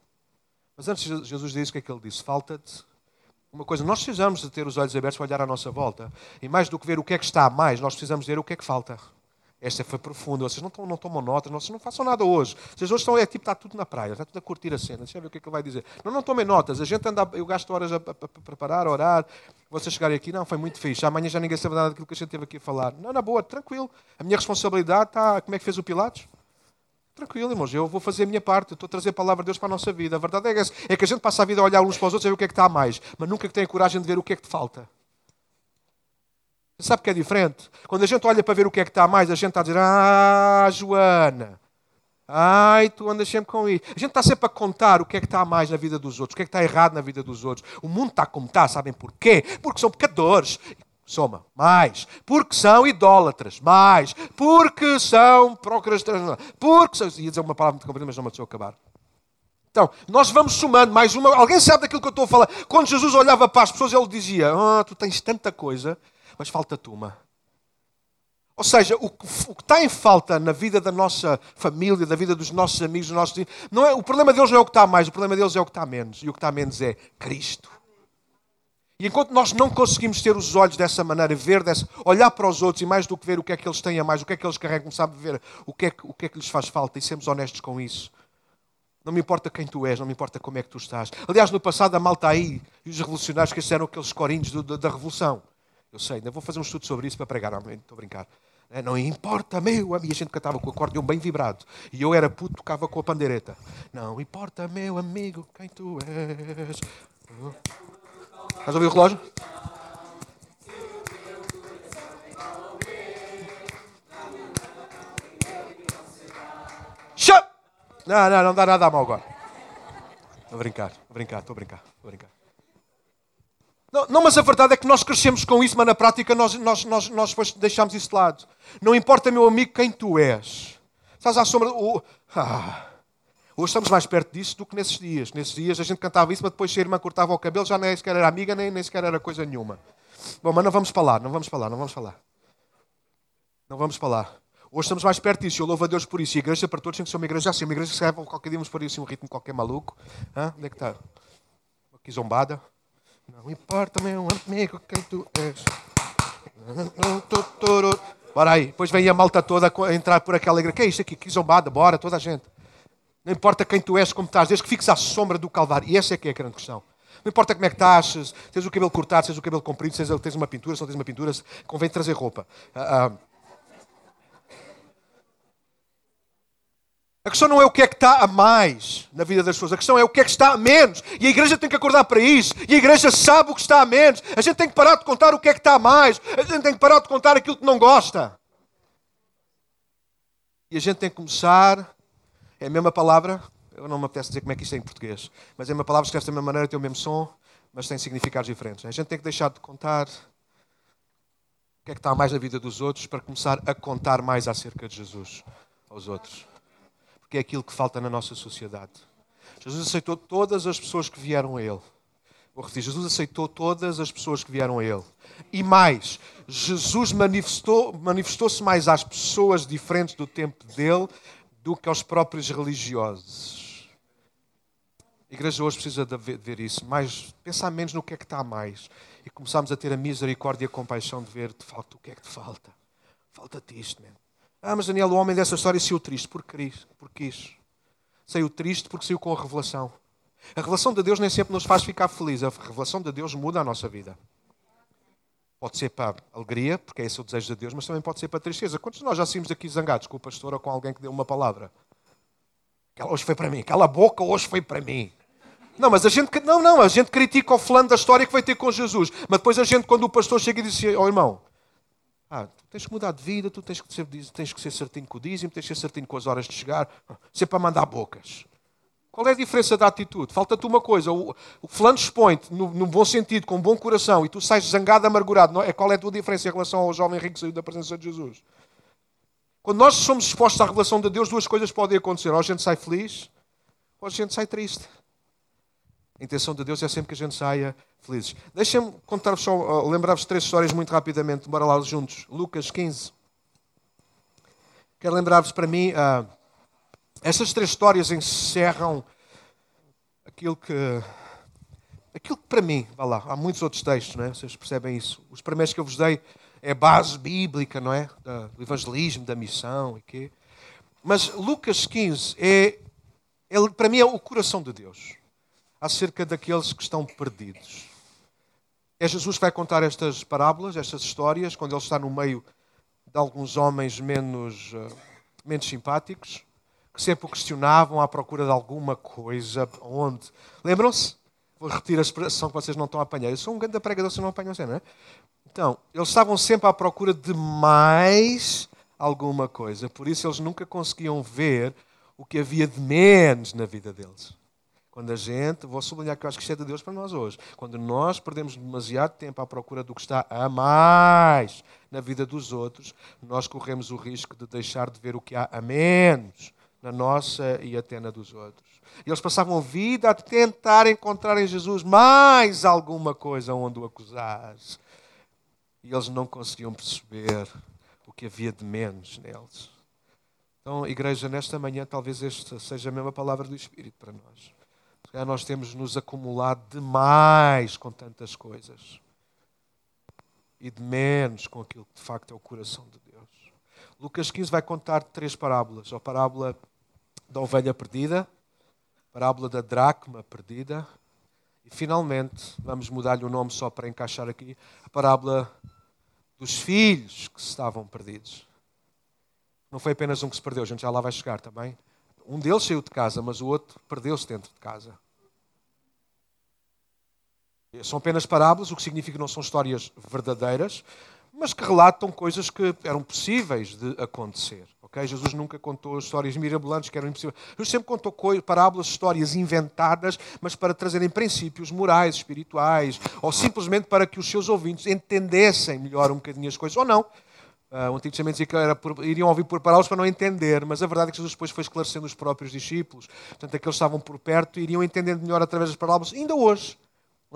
Mas antes Jesus disse o que é que ele disse: Falta-te uma coisa. Nós precisamos de ter os olhos abertos para olhar à nossa volta. E mais do que ver o que é que está a mais, nós precisamos ver o que é que falta. Esta foi profunda. Vocês não, tomam, não tomam notas, vocês não façam nada hoje. Vocês hoje estão, é tipo, está tudo na praia, está tudo a curtir a cena. Deixa eu ver o que é que ele vai dizer. Não, não tomem notas. A gente anda, eu gasto horas a, a, a preparar, a orar. Vocês chegarem aqui, não, foi muito fixe. Amanhã já ninguém sabe nada daquilo que a gente teve aqui a falar. Não, na boa, tranquilo. A minha responsabilidade está. Como é que fez o Pilatos? Tranquilo, irmãos, eu vou fazer a minha parte, estou a trazer a palavra de Deus para a nossa vida. A verdade é que, é que a gente passa a vida a olhar uns para os outros e ver o que é que está a mais, mas nunca tem a coragem de ver o que é que te falta. Você sabe que é diferente? Quando a gente olha para ver o que é que está mais, a gente está a dizer: Ah, Joana, ai, tu andas sempre com isso. A gente está sempre a contar o que é que está mais na vida dos outros, o que é que está errado na vida dos outros. O mundo está como está, sabem porquê? Porque são pecadores. Soma, mais. Porque são idólatras, mais. Porque são procrastinadores, porque são. Ia dizer uma palavra muito comprida, mas não me deixou acabar. Então, nós vamos somando mais uma. Alguém sabe daquilo que eu estou a falar? Quando Jesus olhava para as pessoas, ele dizia: Ah, tu tens tanta coisa mas falta-te uma. Ou seja, o que, o que, está em falta na vida da nossa família, da vida dos nossos amigos, dos nossos não é, o problema deles não é o que está mais, o problema deles é o que está menos. E o que está menos é Cristo. E enquanto nós não conseguimos ter os olhos dessa maneira, ver dessa, olhar para os outros e mais do que ver o que é que eles têm a mais, o que é que eles carregam, a ver o que, é que, o que é que lhes faz falta e sermos honestos com isso. Não me importa quem tu és, não me importa como é que tu estás. Aliás, no passado a malta aí e os revolucionários que eram aqueles corinhos do, da, da Revolução. Eu sei, ainda vou fazer um estudo sobre isso para pregar. Estou a brincar. É, não importa, meu amigo. E a gente cantava com o acordeão bem vibrado. E eu era puto, tocava com a pandeireta. Não importa, meu amigo, quem tu és. Estás a ouvir o relógio? Não, não, não dá nada a mal agora. Brincar, estou a brincar, estou a brincar, estou a brincar. Não, não, mas a verdade é que nós crescemos com isso, mas na prática nós, nós, nós, nós deixamos isso de lado. Não importa, meu amigo, quem tu és. Estás à sombra. Ah. Hoje estamos mais perto disso do que nesses dias. Nesses dias a gente cantava isso, mas depois se a irmã cortava o cabelo, já nem sequer era amiga, nem, nem sequer era coisa nenhuma. Bom, mas não vamos falar, não vamos falar, não vamos falar. Não vamos falar. Hoje estamos mais perto disso, eu louvo a Deus por isso. E a igreja para todos tem que ser uma igreja assim, uma igreja que serve qualquer dia, vamos pôr assim um ritmo qualquer maluco. Hã? Onde é que está? Aqui zombada. Não importa, meu amigo, quem tu és. Bora aí. Depois vem a malta toda a entrar por aquela igreja. Que é isto aqui? Que zombada. Bora, toda a gente. Não importa quem tu és, como estás, desde que fiques à sombra do Calvário. E essa é que é a grande questão. Não importa como é que estás, se tens o cabelo cortado, se tens o cabelo comprido, se tens uma pintura, se não tens uma pintura, convém trazer roupa. Uh, uh, A questão não é o que é que está a mais na vida das pessoas, a questão é o que é que está a menos. E a igreja tem que acordar para isso. E a igreja sabe o que está a menos. A gente tem que parar de contar o que é que está a mais. A gente tem que parar de contar aquilo que não gosta. E a gente tem que começar. É a mesma palavra. Eu não me apetece dizer como é que isto é em português. Mas é uma palavra que escreve da mesma maneira, tem o mesmo som, mas tem significados diferentes. A gente tem que deixar de contar o que é que está a mais na vida dos outros para começar a contar mais acerca de Jesus aos outros porque é aquilo que falta na nossa sociedade. Jesus aceitou todas as pessoas que vieram a Ele. Vou repetir, Jesus aceitou todas as pessoas que vieram a Ele. E mais, Jesus manifestou-se manifestou mais às pessoas diferentes do tempo dele do que aos próprios religiosos. A igreja hoje precisa de ver isso, mais, pensar menos no que é que está mais e começarmos a ter a misericórdia e a compaixão de ver de facto o que é que te falta. Falta-te isto, mesmo. Ah, mas Daniel, o homem dessa história saiu triste porque quis. Saiu triste porque saiu com a revelação. A revelação de Deus nem sempre nos faz ficar felizes. A revelação de Deus muda a nossa vida. Pode ser para alegria, porque é esse o desejo de Deus, mas também pode ser para tristeza. Quantos de nós já saímos aqui zangados com o pastor ou com alguém que deu uma palavra? Aquela hoje foi para mim. Aquela boca hoje foi para mim. Não, mas a gente não, não, a gente critica o fulano da história que vai ter com Jesus. Mas depois a gente, quando o pastor chega e diz assim, oh irmão, ah, tu tens que mudar de vida, tu tens que, ser, tens que ser certinho com o dízimo, tens que ser certinho com as horas de chegar, sempre a mandar bocas. Qual é a diferença da atitude? Falta-te uma coisa. O, o fulano expõe-te no, bom sentido, com um bom coração, e tu sais zangado, amargurado. Não é? Qual é a tua diferença em relação ao jovem rico que saiu da presença de Jesus? Quando nós somos expostos à revelação de Deus, duas coisas podem acontecer. Ou a gente sai feliz, ou a gente sai triste. A intenção de Deus é sempre que a gente saia felizes. Deixem-me contar-vos só, lembrar-vos três histórias muito rapidamente. Bora lá juntos. Lucas 15. Quero lembrar-vos para mim, uh, estas três histórias encerram aquilo que, aquilo que para mim, vá lá, há muitos outros textos, não é? Vocês percebem isso. Os primeiros que eu vos dei é base bíblica, não é? Do evangelismo, da missão e quê. Mas Lucas 15 é, ele, para mim, é o coração de Deus acerca daqueles que estão perdidos. É Jesus que vai contar estas parábolas, estas histórias, quando ele está no meio de alguns homens menos, uh, menos simpáticos, que sempre o questionavam à procura de alguma coisa. Onde? Lembram-se? Vou repetir a expressão que vocês não estão a apanhar. Eu sou um grande pregador, vocês não apanham assim, não é? Então, eles estavam sempre à procura de mais alguma coisa. Por isso, eles nunca conseguiam ver o que havia de menos na vida deles. Quando a gente, vou sublinhar que eu acho que isto é de Deus para nós hoje, quando nós perdemos demasiado tempo à procura do que está a mais na vida dos outros, nós corremos o risco de deixar de ver o que há a menos na nossa e até na dos outros. E eles passavam a vida a tentar encontrar em Jesus mais alguma coisa onde o acusares e eles não conseguiam perceber o que havia de menos neles. Então, igreja, nesta manhã, talvez esta seja a mesma palavra do Espírito para nós. Já nós temos nos acumulado demais com tantas coisas e de menos com aquilo que de facto é o coração de Deus. Lucas 15 vai contar três parábolas: a parábola da ovelha perdida, a parábola da dracma perdida e, finalmente, vamos mudar-lhe o nome só para encaixar aqui, a parábola dos filhos que estavam perdidos. Não foi apenas um que se perdeu, a gente já lá vai chegar também. Um deles saiu de casa, mas o outro perdeu-se dentro de casa. São apenas parábolas, o que significa que não são histórias verdadeiras, mas que relatam coisas que eram possíveis de acontecer. Okay? Jesus nunca contou histórias mirabolantes que eram impossíveis. Jesus sempre contou parábolas, histórias inventadas, mas para trazerem princípios morais, espirituais, ou simplesmente para que os seus ouvintes entendessem melhor um bocadinho as coisas, ou não. Uh, o Antigo Testamento dizia que era por, iriam ouvir por parábolas para não entender, mas a verdade é que Jesus depois foi esclarecendo os próprios discípulos. Portanto, aqueles que estavam por perto iriam entendendo melhor através das parábolas, ainda hoje.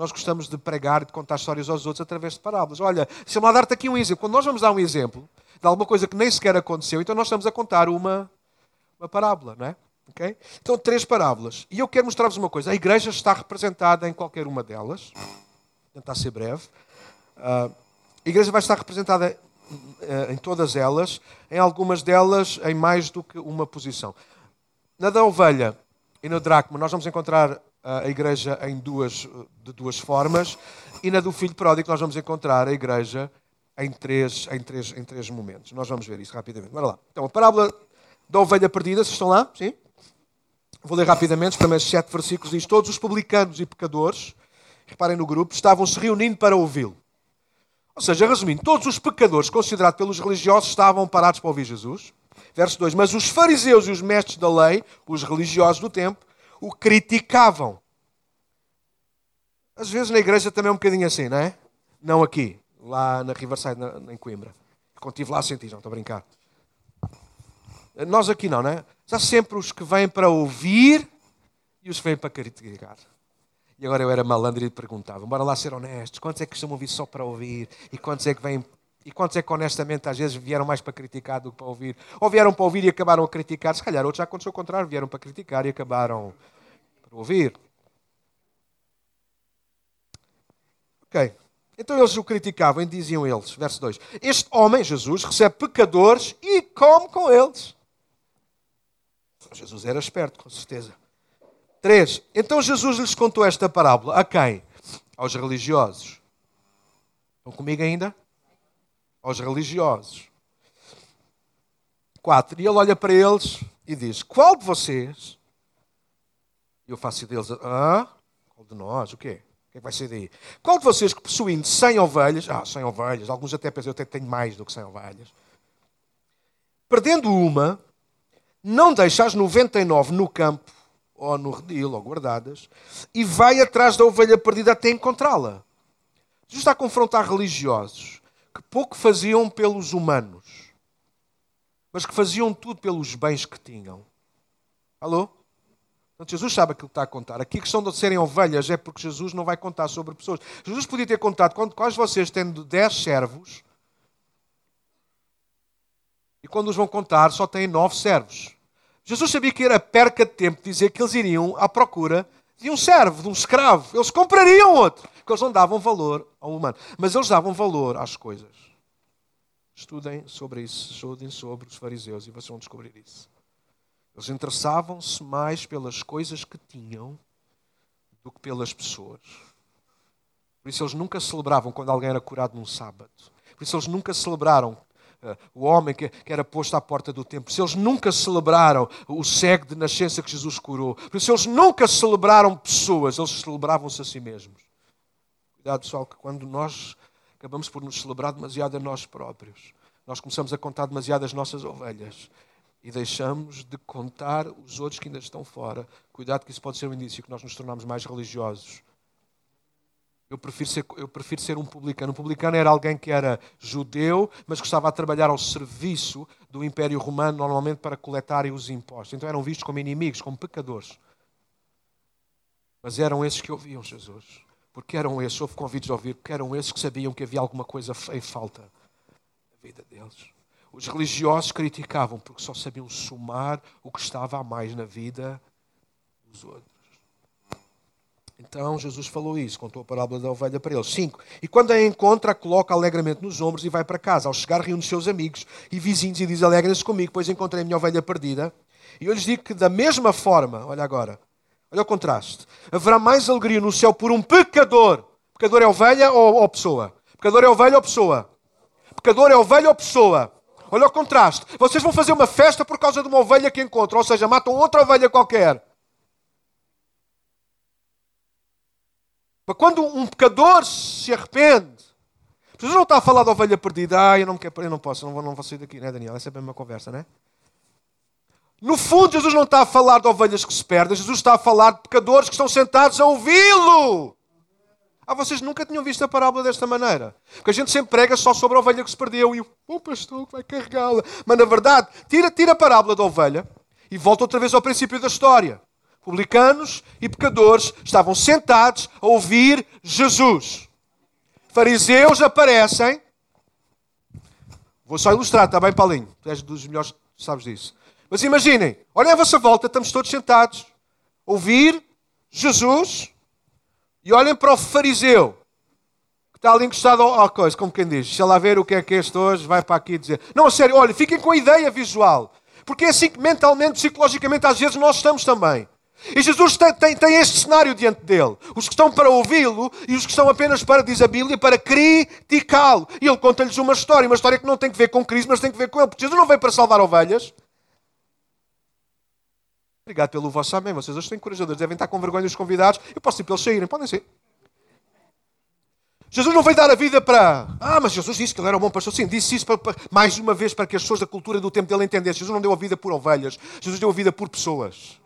Nós gostamos de pregar e de contar histórias aos outros através de parábolas. Olha, deixa-me lá dar-te aqui um exemplo. Quando nós vamos dar um exemplo de alguma coisa que nem sequer aconteceu, então nós estamos a contar uma, uma parábola, não é? Okay? Então, três parábolas. E eu quero mostrar-vos uma coisa. A igreja está representada em qualquer uma delas. Tentar ser breve. Uh, a igreja vai estar representada uh, em todas elas, em algumas delas em mais do que uma posição. Na da ovelha e no dracma, nós vamos encontrar a igreja em duas, de duas formas, e na do filho pródigo nós vamos encontrar a igreja em três, em três, em três momentos. Nós vamos ver isso rapidamente. Bora lá. Então, a parábola da ovelha perdida, vocês estão lá? Sim? Vou ler rapidamente os primeiros sete versículos. Diz: Todos os publicanos e pecadores, reparem no grupo, estavam se reunindo para ouvi-lo. Ou seja, resumindo, todos os pecadores considerados pelos religiosos estavam parados para ouvir Jesus. Verso 2: Mas os fariseus e os mestres da lei, os religiosos do tempo, o criticavam. Às vezes na igreja também é um bocadinho assim, não é? Não aqui, lá na Riverside, na, em Coimbra. Quando estive lá senti, não estou a brincar. Nós aqui não, não é? Há sempre os que vêm para ouvir e os que vêm para criticar. E agora eu era malandro e perguntava, bora lá ser honestos, quantos é que costumam vir só para ouvir? E quantos é que vêm e quantos é que honestamente às vezes vieram mais para criticar do que para ouvir? Ou vieram para ouvir e acabaram a criticar? Se calhar outros já aconteceu o contrário, vieram para criticar e acabaram para ouvir. Ok. Então eles o criticavam e diziam eles, verso 2: Este homem, Jesus, recebe pecadores e come com eles. Jesus era esperto, com certeza. 3. Então Jesus lhes contou esta parábola. A quem? Aos religiosos. Estão comigo ainda? Aos religiosos. 4. E ele olha para eles e diz: Qual de vocês? Eu faço deles: Ah, qual de nós? O quê? O que é que vai ser daí? Qual de vocês que possuindo 100 ovelhas, ah, 100 ovelhas, alguns até pensam, eu até tenho mais do que 100 ovelhas, perdendo uma, não deixa as 99 no campo, ou no redil, ou guardadas, e vai atrás da ovelha perdida até encontrá-la. Jesus está a confrontar religiosos pouco faziam pelos humanos. mas que faziam tudo pelos bens que tinham. Alô? Portanto, Jesus sabe aquilo que está a contar. Aqui a questão de serem ovelhas é porque Jesus não vai contar sobre pessoas. Jesus podia ter contado, quais vocês tendo dez servos, e quando os vão contar, só têm nove servos. Jesus sabia que era perca de tempo dizer que eles iriam à procura de um servo, de um escravo. Eles comprariam outro, porque eles não davam valor ao humano. Mas eles davam valor às coisas. Estudem sobre isso, estudem sobre os fariseus e vocês vão descobrir isso. Eles interessavam-se mais pelas coisas que tinham do que pelas pessoas. Por isso eles nunca celebravam quando alguém era curado num sábado. Por isso eles nunca celebraram uh, o homem que, que, era posto à porta do templo. Por isso eles nunca celebraram o cego de nascença que Jesus curou. Por isso eles nunca celebraram pessoas, eles celebravam-se a si mesmos. Cuidado, pessoal, que quando nós acabamos por nos celebrar demasiado a nós próprios, nós começamos a contar demasiado as nossas ovelhas e deixamos de contar os outros que ainda estão fora. Cuidado que isso pode ser um indício que nós nos tornamos mais religiosos. Eu prefiro, ser, eu prefiro ser um publicano. Um publicano era alguém que era judeu, mas que estava a trabalhar ao serviço do Império Romano, normalmente para coletarem os impostos. Então eram vistos como inimigos, como pecadores. Mas eram esses que ouviam Jesus. Porque eram esses, houve convites a ouvir, porque eram esses que sabiam que havia alguma coisa em falta na vida deles. Os religiosos criticavam porque só sabiam somar o que estava a mais na vida dos outros. Então Jesus falou isso, contou a parábola da ovelha para eles. Cinco. E quando a encontra, a coloca alegremente nos ombros e vai para casa. Ao chegar, reúne seus amigos e vizinhos e diz: Alegrem-se comigo, pois encontrei a minha ovelha perdida. E eu lhes digo que, da mesma forma, olha agora, olha o contraste, haverá mais alegria no céu por um pecador. Pecador é ovelha ou, ou pessoa? Pecador é ovelha ou pessoa? Pecador é ovelha ou pessoa? Olha o contraste. Vocês vão fazer uma festa por causa de uma ovelha que encontram, ou seja, matam outra ovelha qualquer. Mas quando um pecador se arrepende, Jesus não está a falar da ovelha perdida. Ah, eu não, quero, eu não posso, não vou, não vou sair daqui, né, Daniel? Essa é a mesma conversa, né? No fundo, Jesus não está a falar de ovelhas que se perdem, Jesus está a falar de pecadores que estão sentados a ouvi-lo. Ah, vocês nunca tinham visto a parábola desta maneira. Porque a gente sempre prega só sobre a ovelha que se perdeu e o oh, pastor que vai carregá-la. Mas na verdade, tira, tira a parábola da ovelha e volta outra vez ao princípio da história. Publicanos e pecadores estavam sentados a ouvir Jesus. Fariseus aparecem. Vou só ilustrar, está bem, Paulinho? Tu és dos melhores, sabes disso. Mas imaginem, olhem à vossa volta, estamos todos sentados ouvir Jesus e olhem para o fariseu, que está ali encostado à coisa, como quem diz, deixa lá ver o que é que este hoje vai para aqui dizer. Não, a sério, olhem, fiquem com a ideia visual. Porque é assim que mentalmente, psicologicamente, às vezes nós estamos também. E Jesus tem, tem, tem, este cenário diante dele. Os que estão para ouvi-lo e os que estão apenas para, diz a Bíblia, para criticá-lo. E ele conta-lhes uma história, uma história que não tem que ver com Cristo, mas tem que ver com ele. Porque Jesus não veio para salvar ovelhas. Obrigado pelo vosso amém. Vocês hoje têm encorajadores. Devem estar com vergonha dos convidados. Eu posso ir para eles saírem. Podem ser. Jesus não veio dar a vida para. Ah, mas Jesus disse que ele era um bom pastor. Sim, disse isso para, para, mais uma vez para que as pessoas da cultura do tempo dele entendessem. Jesus não deu a vida por ovelhas. Jesus deu a vida por pessoas.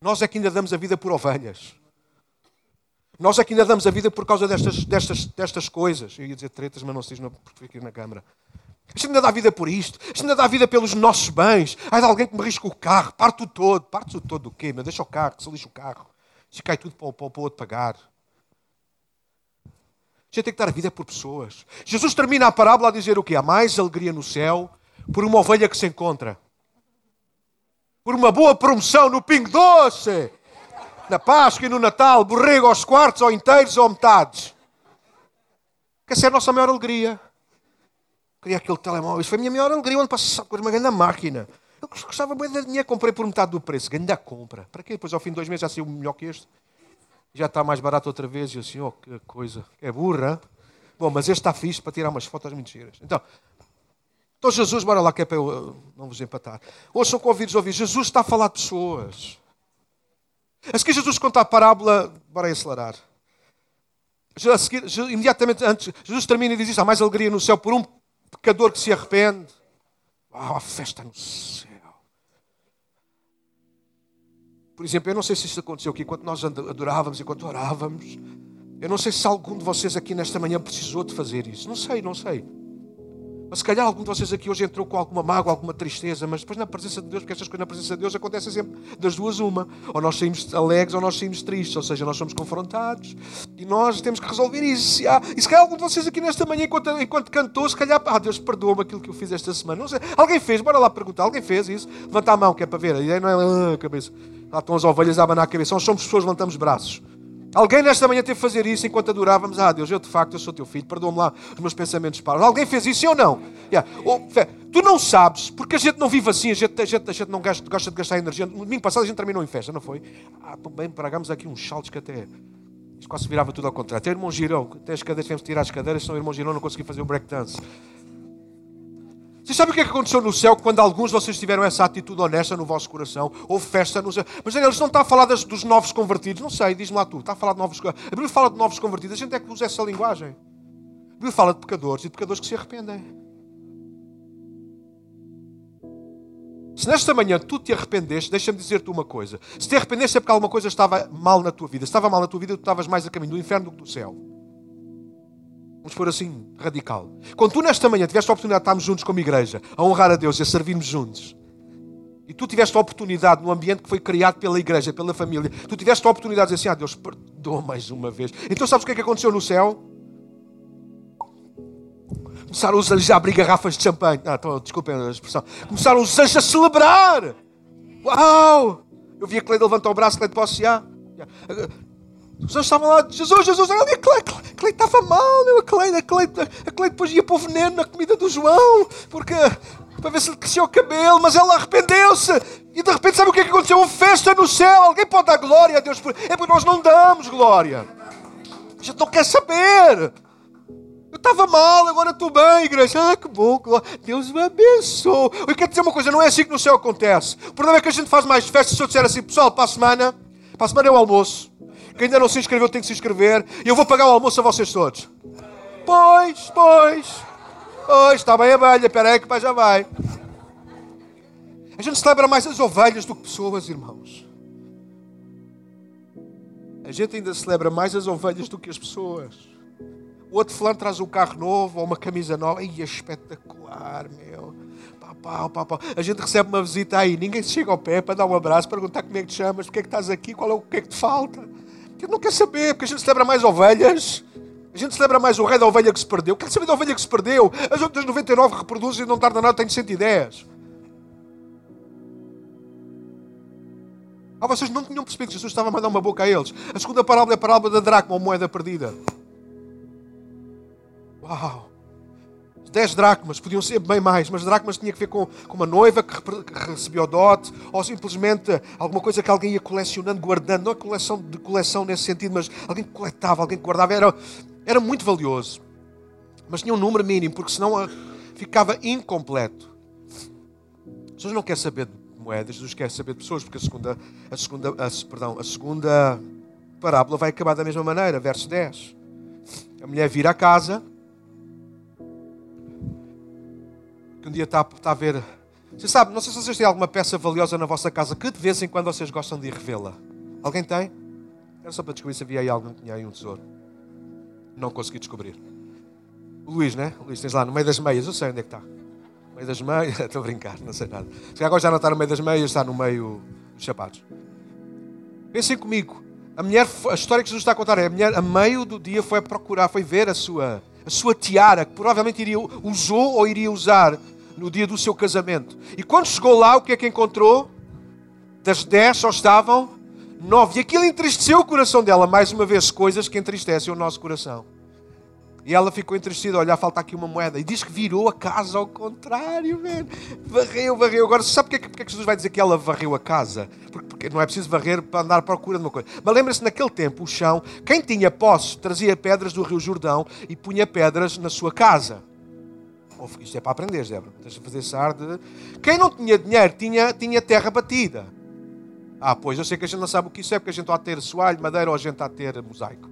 Nós é que ainda damos a vida por ovelhas. Nós é que ainda damos a vida por causa destas, destas, destas coisas. Eu ia dizer tretas, mas não sei, não, porque fico aqui na câmara. A gente ainda dá vida por isto. A gente ainda dá vida pelos nossos bens. De alguém que me risca o carro. Parte o todo. Parte o todo do quê? Meu? Deixa o carro, que se lixa o carro. Se cai tudo para o, para o outro pagar. A gente tem que dar a vida por pessoas. Jesus termina a parábola a dizer o quê? Há mais alegria no céu por uma ovelha que se encontra. Por uma boa promoção no Pingo Doce. Na Páscoa e no Natal. Borrego aos quartos, ou inteiros, ou metades. Que essa é a nossa maior alegria. Queria aquele telemóvel. Isso foi a minha maior alegria. Ano passado, com uma grande máquina. Eu gostava muito de dinheiro. Comprei por metade do preço. Grande compra. Para quê? Depois, ao fim de dois meses, já saiu melhor que este. Já está mais barato outra vez. E eu assim, oh, que coisa. É burra. Bom, mas este está fixe para tirar umas fotos muito. Então, então Jesus, bora lá que é para eu não vos empatar. Ouçam com ouvidos ouvir. Jesus está a falar de pessoas. A seguir Jesus conta a parábola, bora acelerar. A seguir, imediatamente antes, Jesus termina e diz há mais alegria no céu por um pecador que se arrepende. Ah, a festa no céu. Por exemplo, eu não sei se isso aconteceu aqui enquanto nós adorávamos, enquanto orávamos. Eu não sei se algum de vocês aqui nesta manhã precisou de fazer isso. Não sei, não sei. Mas se calhar algum de vocês aqui hoje entrou com alguma mágoa, alguma tristeza, mas depois na presença de Deus, porque estas coisas na presença de Deus acontecem sempre das duas uma. Ou nós saímos alegres ou nós saímos tristes, ou seja, nós somos confrontados e nós temos que resolver isso. E, e se calhar algum de vocês aqui nesta manhã, enquanto, enquanto cantou, se calhar, ah, Deus perdoa-me aquilo que eu fiz esta semana. Não sei, alguém fez, bora lá perguntar, alguém fez isso? Levanta a mão, que é para ver, a ideia não é a cabeça. Lá estão as ovelhas a abanar a cabeça, nós somos pessoas, levantamos braços. Alguém nesta manhã teve que fazer isso enquanto adorávamos. Ah, Deus, eu de facto eu sou teu filho, perdoa-me lá os meus pensamentos paros. Alguém fez isso, sim ou não? Yeah. Tu não sabes, porque a gente não vive assim, a gente, a gente, a gente não gosta, gosta de gastar energia. No domingo passado a gente terminou em festa, não foi? Ah, bem, pagamos aqui uns saltos que até. Isto quase virava tudo ao contrário. Até o irmão girou, até as cadeiras, tivemos que tirar as cadeiras, senão o irmão girou não conseguia fazer o breakdance. Sabem o que, é que aconteceu no céu quando alguns de vocês tiveram essa atitude honesta no vosso coração? Houve festa no céu. Mas eles não estão a falar das, dos novos convertidos. Não sei, diz-me lá tu. Está a falar de novos A Bíblia fala de novos convertidos. A gente é que usa essa linguagem. A Bíblia fala de pecadores e de pecadores que se arrependem. Se nesta manhã tu te arrependeste, deixa-me dizer-te uma coisa. Se te arrependeste é porque alguma coisa estava mal na tua vida. Se estava mal na tua vida, tu estavas mais a caminho do inferno do que do céu. Vamos pôr assim, radical. Quando tu nesta manhã tiveste a oportunidade de estarmos juntos como igreja, a honrar a Deus e a servirmos juntos, e tu tiveste a oportunidade no ambiente que foi criado pela igreja, pela família, tu tiveste a oportunidade de dizer assim: Ah, Deus, perdoa mais uma vez. Então sabes o que é que aconteceu no céu? Começaram os anjos a abrir garrafas de champanhe. Ah, então, desculpem a expressão. Começaram os anjos a celebrar. Uau! Eu vi a Cleide levantar o braço, Cleide, posso já? Os anjos estavam lá, Jesus, Jesus, olha, a Cleide, a Cleide estava mal, meu, a Cleide, a Cleide, a Cleide depois ia pôr veneno na comida do João, porque, para ver se lhe crescia o cabelo, mas ela arrependeu-se. E de repente, sabe o que é que aconteceu? Uma festa no céu. Alguém pode dar glória a Deus? É porque nós não damos glória. A gente não quer saber. Eu estava mal, agora estou bem, igreja. Ah, que bom, Deus me abençoe. Eu quero dizer uma coisa, não é assim que no céu acontece. O problema é que a gente faz mais festas se eu disser assim, pessoal, para a semana, para a semana é o almoço. Quem ainda não se inscreveu tem que se inscrever. E eu vou pagar o almoço a vocês todos. Pois, pois. Pois, está bem a velha. Espera aí que pai já vai. A gente celebra mais as ovelhas do que pessoas, irmãos. A gente ainda celebra mais as ovelhas do que as pessoas. O outro fulano traz um carro novo ou uma camisa nova. Ai, é espetacular, meu. Pau, pau, pau. A gente recebe uma visita aí, ninguém se chega ao pé para dar um abraço, perguntar como é que te chamas, porque é que estás aqui, qual é o que é que te falta. Que não quer saber, porque a gente celebra mais ovelhas. A gente celebra mais o rei da ovelha que se perdeu. Quer saber da ovelha que se perdeu? As outras 99 reproduzem e não tarda nada, tem 110. Ah, vocês não tinham percebido que Jesus estava a mandar uma boca a eles. A segunda parábola é a parábola da dracma, ou moeda perdida. Uau! 10 dracmas, podiam ser bem mais, mas dracmas tinha que ver com, com uma noiva que, que recebeu dote, ou simplesmente alguma coisa que alguém ia colecionando, guardando, não é coleção de coleção nesse sentido, mas alguém que coletava, alguém que guardava, era, era muito valioso. Mas tinha um número mínimo, porque senão ah, ficava incompleto. Jesus não quer saber de moedas, Jesus quer saber de pessoas, porque a segunda, a segunda, a, perdão, a segunda parábola vai acabar da mesma maneira, verso 10. A mulher vira a casa um dia está, a ver. Você sabe, não sei se vocês têm alguma peça valiosa na vossa casa que de vez em quando vocês gostam de ir revê-la. Alguém tem? Era só para descobrir se havia aí alguém que tinha aí um tesouro. Não consegui descobrir. O Luís, né? O Luís, tens lá no meio das meias. Eu sei onde é que está. No meio das meias. Estou a brincar, não sei nada. Se agora já não está no meio das meias, está no meio dos sapatos. Pensem comigo. A mulher, a história que Jesus está a contar é a mulher, a meio do dia, foi procurar, foi ver a sua, a sua tiara, que provavelmente iria, usou ou iria usar no dia do seu casamento. E quando chegou lá, o que é que encontrou? Das dez só estavam nove. E aquilo entristeceu o coração dela. Mais uma vez, coisas que entristecem o nosso coração. E ela ficou entristecida, olha, falta aqui uma moeda. E diz que virou a casa ao contrário, man. Varreu, varreu. Agora, sabe porque é, porque que Jesus vai dizer que ela varreu a casa? Porque, porque não é preciso varrer para andar à procura de uma coisa. Mas lembra-se, naquele tempo, o chão, quem tinha posse, trazia pedras do Rio Jordão e punha pedras na sua casa. Isto é para aprender, Débora. Deixa fazer sar de... Quem não tinha dinheiro tinha, tinha terra batida. Ah, pois, eu sei que a gente não sabe o que isso é, porque a gente está a ter soalho, madeira ou a gente está a ter mosaico.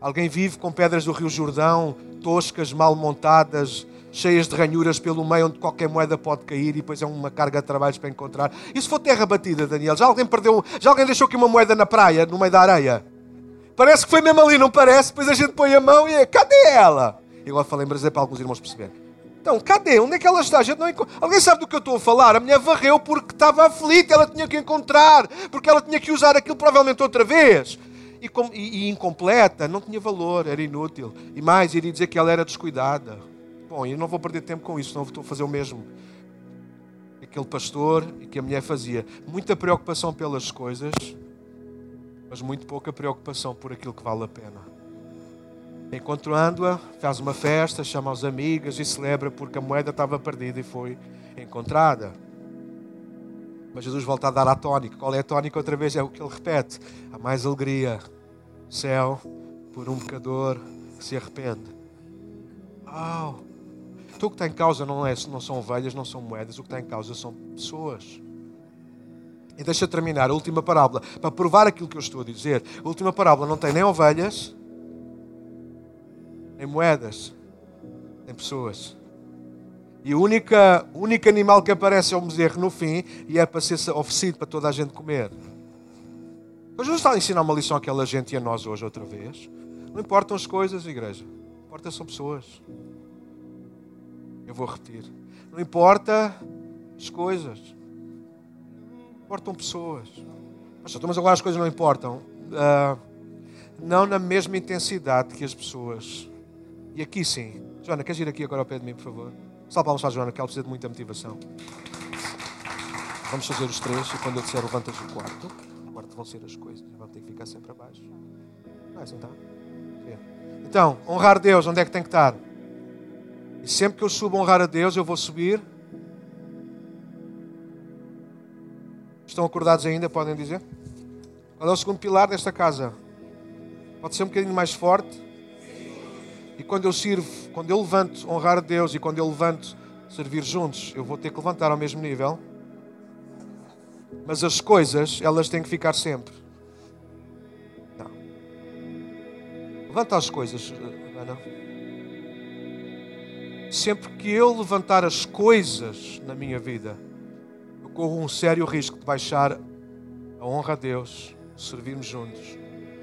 Alguém vive com pedras do Rio Jordão, toscas, mal montadas, cheias de ranhuras pelo meio, onde qualquer moeda pode cair e depois é uma carga de trabalhos para encontrar. E se for terra batida, Daniel? Já alguém perdeu, já alguém deixou aqui uma moeda na praia, no meio da areia? Parece que foi mesmo ali, não parece? Depois a gente põe a mão e é, cadê ela? Eu agora falei em brasileiro para alguns irmãos perceberem. Então, cadê? Onde é que ela está? A gente não enco... Alguém sabe do que eu estou a falar? A mulher varreu porque estava aflita, ela tinha que encontrar, porque ela tinha que usar aquilo provavelmente outra vez. E, com... e, e incompleta, não tinha valor, era inútil. E mais, iria dizer que ela era descuidada. Bom, eu não vou perder tempo com isso, não a fazer o mesmo. Aquele pastor e que a mulher fazia. Muita preocupação pelas coisas, mas muito pouca preocupação por aquilo que vale a pena. Encontrando-a, faz uma festa, chama os amigos e celebra porque a moeda estava perdida e foi encontrada. Mas Jesus volta a dar a tónica. Qual é a tónica? Outra vez é o que ele repete: há mais alegria, céu, por um pecador que se arrepende. Oh. Então o que está em causa não, é, não são ovelhas, não são moedas, o que está em causa são pessoas. E deixa terminar a última parábola, para provar aquilo que eu estou a dizer. A última parábola não tem nem ovelhas, em moedas, em pessoas. E o único, único animal que aparece é o bezerro no fim e é para ser oferecido para toda a gente comer. Mas Jesus está a ensinar uma lição àquela gente e a nós hoje outra vez. Não importam as coisas, igreja. Importa são pessoas. Eu vou repetir. Não importa as coisas. Importam pessoas. Mas agora as coisas não importam. Uh, não na mesma intensidade que as pessoas. E aqui sim. Joana, queres ir aqui agora ao pé de mim, por favor? Salve palmas para Joana, que ela precisa de muita motivação. Vamos fazer os três e quando eu disser levantas o quarto, o quarto vão ser as coisas. Vão ter que ficar sempre abaixo. Assim, tá? Então, honrar Deus, onde é que tem que estar? E sempre que eu subo honrar a Deus, eu vou subir. Estão acordados ainda? Podem dizer? Qual é o segundo pilar desta casa? Pode ser um bocadinho mais forte. Quando eu sirvo, quando eu levanto honrar a Deus e quando eu levanto servir juntos, eu vou ter que levantar ao mesmo nível. Mas as coisas, elas têm que ficar sempre. Não. Levanta as coisas, Ana. Sempre que eu levantar as coisas na minha vida, eu corro um sério risco de baixar a honra a Deus, servirmos juntos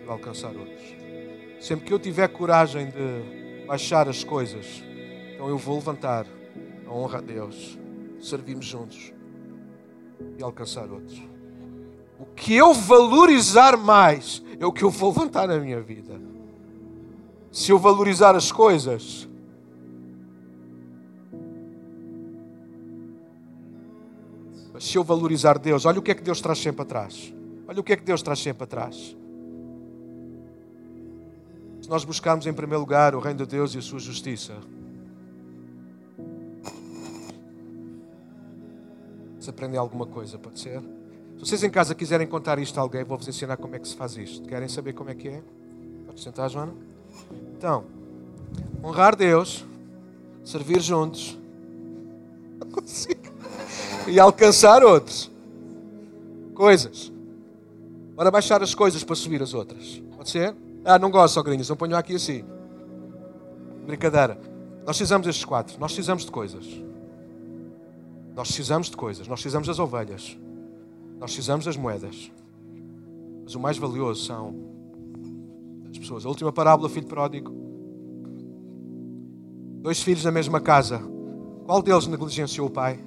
e alcançar outros. Sempre que eu tiver coragem de baixar as coisas. Então eu vou levantar a honra a Deus, servimos juntos e alcançar outros. O que eu valorizar mais é o que eu vou levantar na minha vida. Se eu valorizar as coisas, se eu valorizar Deus, olha o que é que Deus traz sempre atrás. Olha o que é que Deus traz sempre atrás. Se nós buscarmos em primeiro lugar o reino de Deus e a sua justiça, se aprendem alguma coisa, pode ser? Se vocês em casa quiserem contar isto a alguém, vou-vos ensinar como é que se faz isto. Querem saber como é que é? Pode sentar, Joana? Então, honrar Deus, servir juntos, e alcançar outros. Coisas. Bora baixar as coisas para subir as outras. Pode ser? Ah, não gosto, sogrinhos, não ponho aqui assim. Brincadeira. Nós precisamos destes quatro. Nós precisamos de coisas. Nós precisamos de coisas. Nós precisamos das ovelhas. Nós precisamos das moedas. Mas o mais valioso são as pessoas. A última parábola, filho pródigo. Dois filhos na mesma casa. Qual deles negligenciou o pai?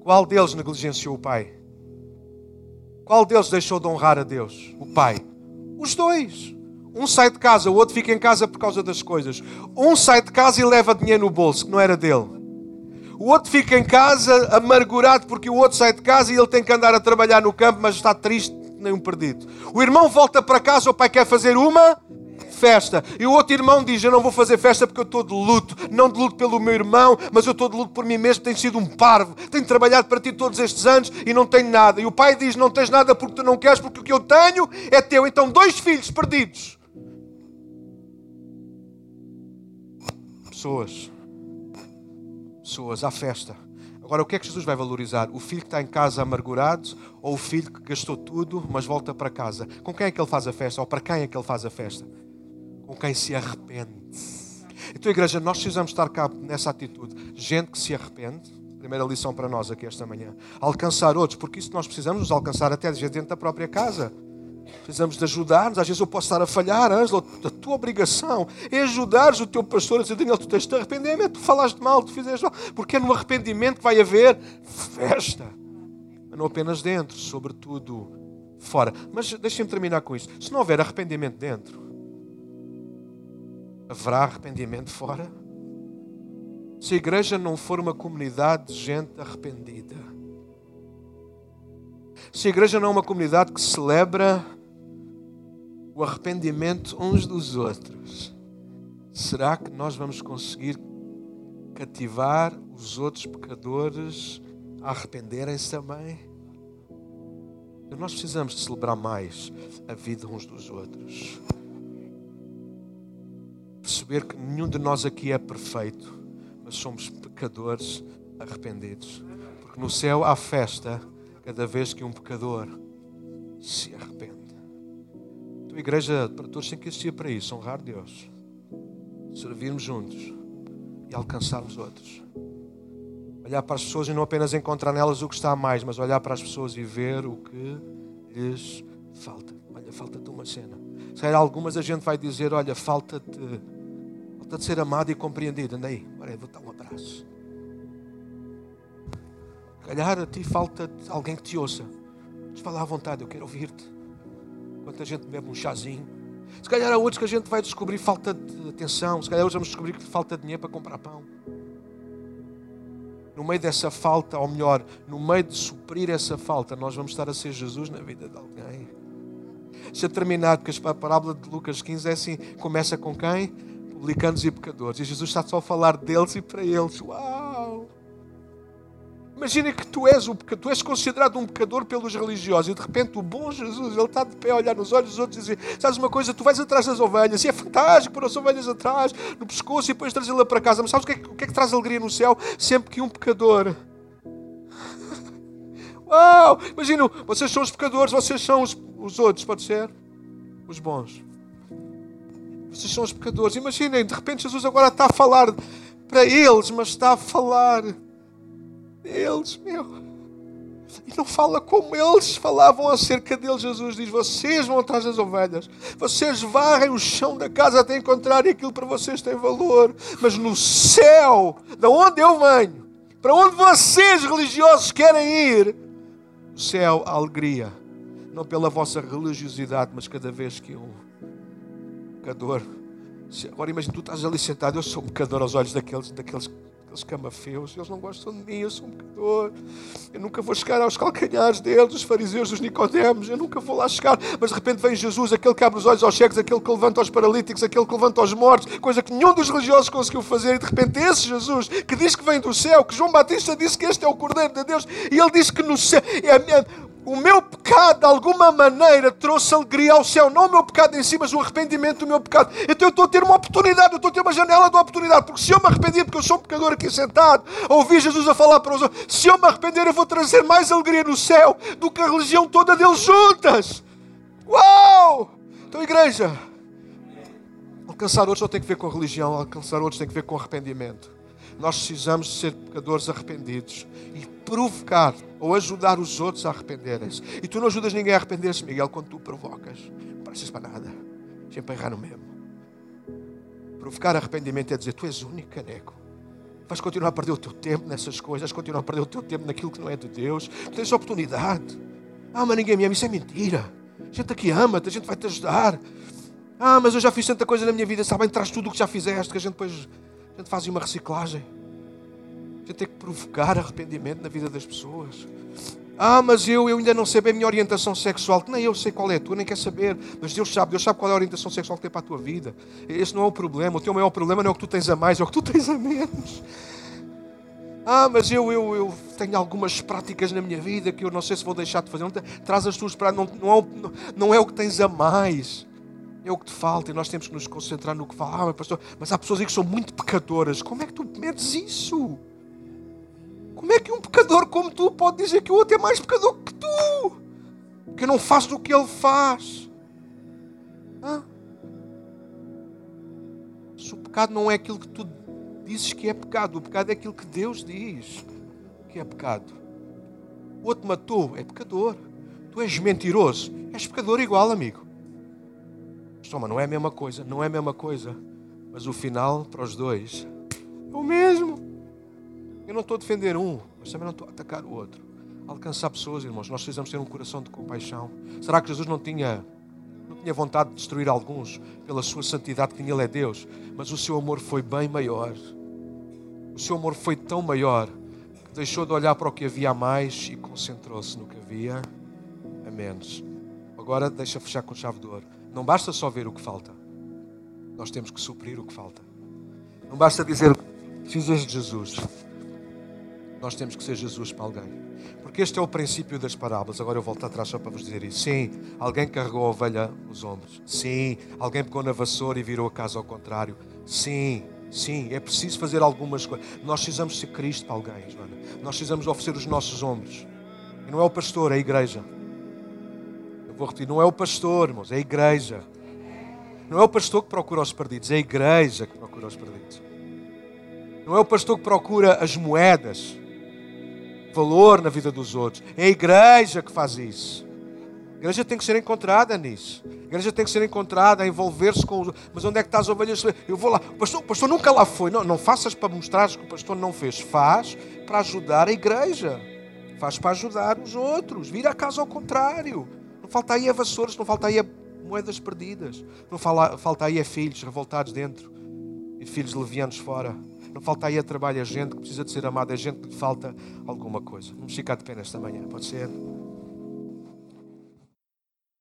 Qual deles negligenciou o pai? Qual deles deixou de honrar a Deus? O pai. Os dois. Um sai de casa, o outro fica em casa por causa das coisas. Um sai de casa e leva dinheiro no bolso, que não era dele. O outro fica em casa amargurado porque o outro sai de casa e ele tem que andar a trabalhar no campo, mas está triste, nem um perdido. O irmão volta para casa, o pai quer fazer uma festa. E o outro irmão diz: Eu não vou fazer festa porque eu estou de luto. Não de luto pelo meu irmão, mas eu estou de luto por mim mesmo. Tenho sido um parvo. Tenho trabalhado para ti todos estes anos e não tenho nada. E o pai diz: Não tens nada porque tu não queres, porque o que eu tenho é teu. Então, dois filhos perdidos Pessoas. Pessoas à festa. Agora, o que é que Jesus vai valorizar? O filho que está em casa amargurado ou o filho que gastou tudo, mas volta para casa? Com quem é que ele faz a festa? Ou para quem é que ele faz a festa? Com quem se arrepende. Então, igreja, nós precisamos estar cá nessa atitude. Gente que se arrepende. Primeira lição para nós aqui esta manhã. Alcançar outros, porque isso nós precisamos nos alcançar até dentro da própria casa. Precisamos de ajudar-nos. Às vezes eu posso estar a falhar, Ângela. A tua obrigação é ajudares o teu pastor a dizer: Daniel, tu tens de arrependimento, tu falaste mal, tu fizeste mal. Porque é no arrependimento que vai haver festa. Mas não apenas dentro, sobretudo fora. Mas deixem-me terminar com isto. Se não houver arrependimento dentro, haverá arrependimento fora? Se a igreja não for uma comunidade de gente arrependida, se a igreja não é uma comunidade que celebra o arrependimento uns dos outros, será que nós vamos conseguir cativar os outros pecadores a arrependerem-se também? Nós precisamos de celebrar mais a vida uns dos outros. Perceber que nenhum de nós aqui é perfeito mas somos pecadores arrependidos. Porque no céu há festa cada vez que um pecador se arrepende. A tua igreja, para todos, tem que existir para isso: honrar Deus, servirmos juntos e alcançarmos outros. Olhar para as pessoas e não apenas encontrar nelas o que está a mais, mas olhar para as pessoas e ver o que lhes falta. Olha, falta-te uma cena. Se calhar algumas a gente vai dizer: Olha, falta-te Falta de ser amado e compreendido. Anda aí, agora vou dar um abraço. Calhar a ti falta alguém que te ouça. Mas fala à vontade, eu quero ouvir-te. Enquanto a gente bebe um chazinho. Se calhar há outros que a gente vai descobrir falta de atenção. Se calhar hoje vamos descobrir que falta de dinheiro para comprar pão. No meio dessa falta, ou melhor, no meio de suprir essa falta, nós vamos estar a ser Jesus na vida de alguém. Deixa terminar, porque a parábola de Lucas 15 é assim: começa com quem? publicanos e pecadores. E Jesus está só a falar deles e para eles. Uau! Imagina que tu és, um tu és considerado um pecador pelos religiosos e de repente o bom Jesus, ele está de pé a olhar nos olhos dos outros e dizer: Sabes uma coisa, tu vais atrás das ovelhas e é fantástico pôr as ovelhas atrás, no pescoço e depois trazê-la para casa. Mas sabes o que, é, o que é que traz alegria no céu? Sempre que um pecador. Uau! Imagina, vocês são os pecadores, vocês são os, os outros, pode ser? Os bons. Vocês são os pecadores. Imaginem, de repente Jesus agora está a falar para eles, mas está a falar deles, meu. E não fala como eles falavam acerca deles. Jesus diz: Vocês vão atrás das ovelhas, vocês varrem o chão da casa até encontrarem aquilo para vocês tem valor. Mas no céu, da onde eu venho, para onde vocês religiosos querem ir, no céu há alegria. Não pela vossa religiosidade, mas cada vez que um pecador. Agora imagina, tu estás ali sentado, eu sou um pecador aos olhos daqueles, daqueles, daqueles camafeus, eles não gostam de mim, eu sou um pecador. Eu nunca vou chegar aos calcanhares deles, dos fariseus, dos nicodemos, eu nunca vou lá chegar. Mas de repente vem Jesus, aquele que abre os olhos aos cegos, aquele que levanta os paralíticos, aquele que levanta os mortos, coisa que nenhum dos religiosos conseguiu fazer. E de repente esse Jesus, que diz que vem do céu, que João Batista disse que este é o Cordeiro de Deus, e ele diz que no céu, é, o meu pecado, de alguma maneira, trouxe alegria ao céu. Não o meu pecado em si, mas o arrependimento do meu pecado. Então eu estou a ter uma oportunidade, eu estou a ter uma janela de oportunidade. Porque se eu me arrepender, porque eu sou um pecador aqui sentado, a ouvir Jesus a falar para os outros, se eu me arrepender, eu vou trazer mais alegria no céu do que a religião toda deles juntas. Uau! Então, igreja, alcançar outros não tem que ver com religião, alcançar outros tem que ver com arrependimento. Nós precisamos ser pecadores arrependidos e provocar ou ajudar os outros a arrependerem-se. E tu não ajudas ninguém a arrepender-se, Miguel, quando tu provocas. Não pareces para nada. Sempre errar no mesmo. Provocar arrependimento é dizer: Tu és único, caneco. Vais continuar a perder o teu tempo nessas coisas, vais continuar a perder o teu tempo naquilo que não é de Deus. Tu tens oportunidade. Ah, mas ninguém me ama. Isso é mentira. A gente aqui ama-te, a gente vai te ajudar. Ah, mas eu já fiz tanta coisa na minha vida. Sabem, traz tudo o que já fizeste, que a gente depois a gente faz uma reciclagem. A gente tem que provocar arrependimento na vida das pessoas. Ah, mas eu, eu ainda não sei bem a minha orientação sexual. Nem eu sei qual é a tua, nem quer saber. Mas Deus sabe, Deus sabe qual é a orientação sexual que tem para a tua vida. Esse não é o problema. O teu maior problema não é o que tu tens a mais, é o que tu tens a menos. Ah, mas eu, eu, eu tenho algumas práticas na minha vida que eu não sei se vou deixar de fazer. Traz as tuas práticas, não, não, é, não é o que tens a mais é o que te falta e nós temos que nos concentrar no que fala. Ah, pastor, mas há pessoas aí que são muito pecadoras. Como é que tu medes isso? Como é que um pecador como tu pode dizer que o outro é mais pecador que tu? Que não faz o que ele faz. Ah? Se o pecado não é aquilo que tu dizes que é pecado, o pecado é aquilo que Deus diz que é pecado. O outro matou, é pecador. Tu és mentiroso. És pecador igual, amigo. Toma, não é a mesma coisa, não é a mesma coisa. Mas o final para os dois é o mesmo. Eu não estou a defender um, mas também não estou a atacar o outro. Alcançar pessoas, irmãos, nós precisamos ter um coração de compaixão. Será que Jesus não tinha, não tinha vontade de destruir alguns pela sua santidade, que Ele é Deus? Mas o seu amor foi bem maior. O seu amor foi tão maior que deixou de olhar para o que havia a mais e concentrou-se no que havia a menos. Agora deixa fechar com chave de ouro. Não basta só ver o que falta. Nós temos que suprir o que falta. Não basta dizer, precisas de Jesus. Nós temos que ser Jesus para alguém. Porque este é o princípio das parábolas. Agora eu volto atrás só para vos dizer isso. Sim, alguém carregou a ovelha nos ombros. Sim, alguém pegou na vassoura e virou a casa ao contrário. Sim, sim, é preciso fazer algumas coisas. Nós precisamos ser Cristo para alguém, Joana. Nós precisamos oferecer os nossos ombros. E não é o pastor, é a igreja. Vou repetir, não é o pastor, irmãos, é a igreja. Não é o pastor que procura os perdidos, é a igreja que procura os perdidos. Não é o pastor que procura as moedas, valor na vida dos outros. É a igreja que faz isso. A igreja tem que ser encontrada nisso. A igreja tem que ser encontrada, a envolver-se com os. Mas onde é que está as ovelhas? Eu vou lá. O pastor, o pastor nunca lá foi. Não, não faças para mostrar que o pastor não fez. Faz para ajudar a igreja. Faz para ajudar os outros. Vira a casa ao contrário. Não falta aí a vassouras, não falta aí a moedas perdidas. Não fala, falta aí a filhos revoltados dentro e filhos levianos fora. Não falta aí a trabalho a gente que precisa de ser amada, a gente que falta alguma coisa. Vamos ficar de pé nesta manhã, pode ser?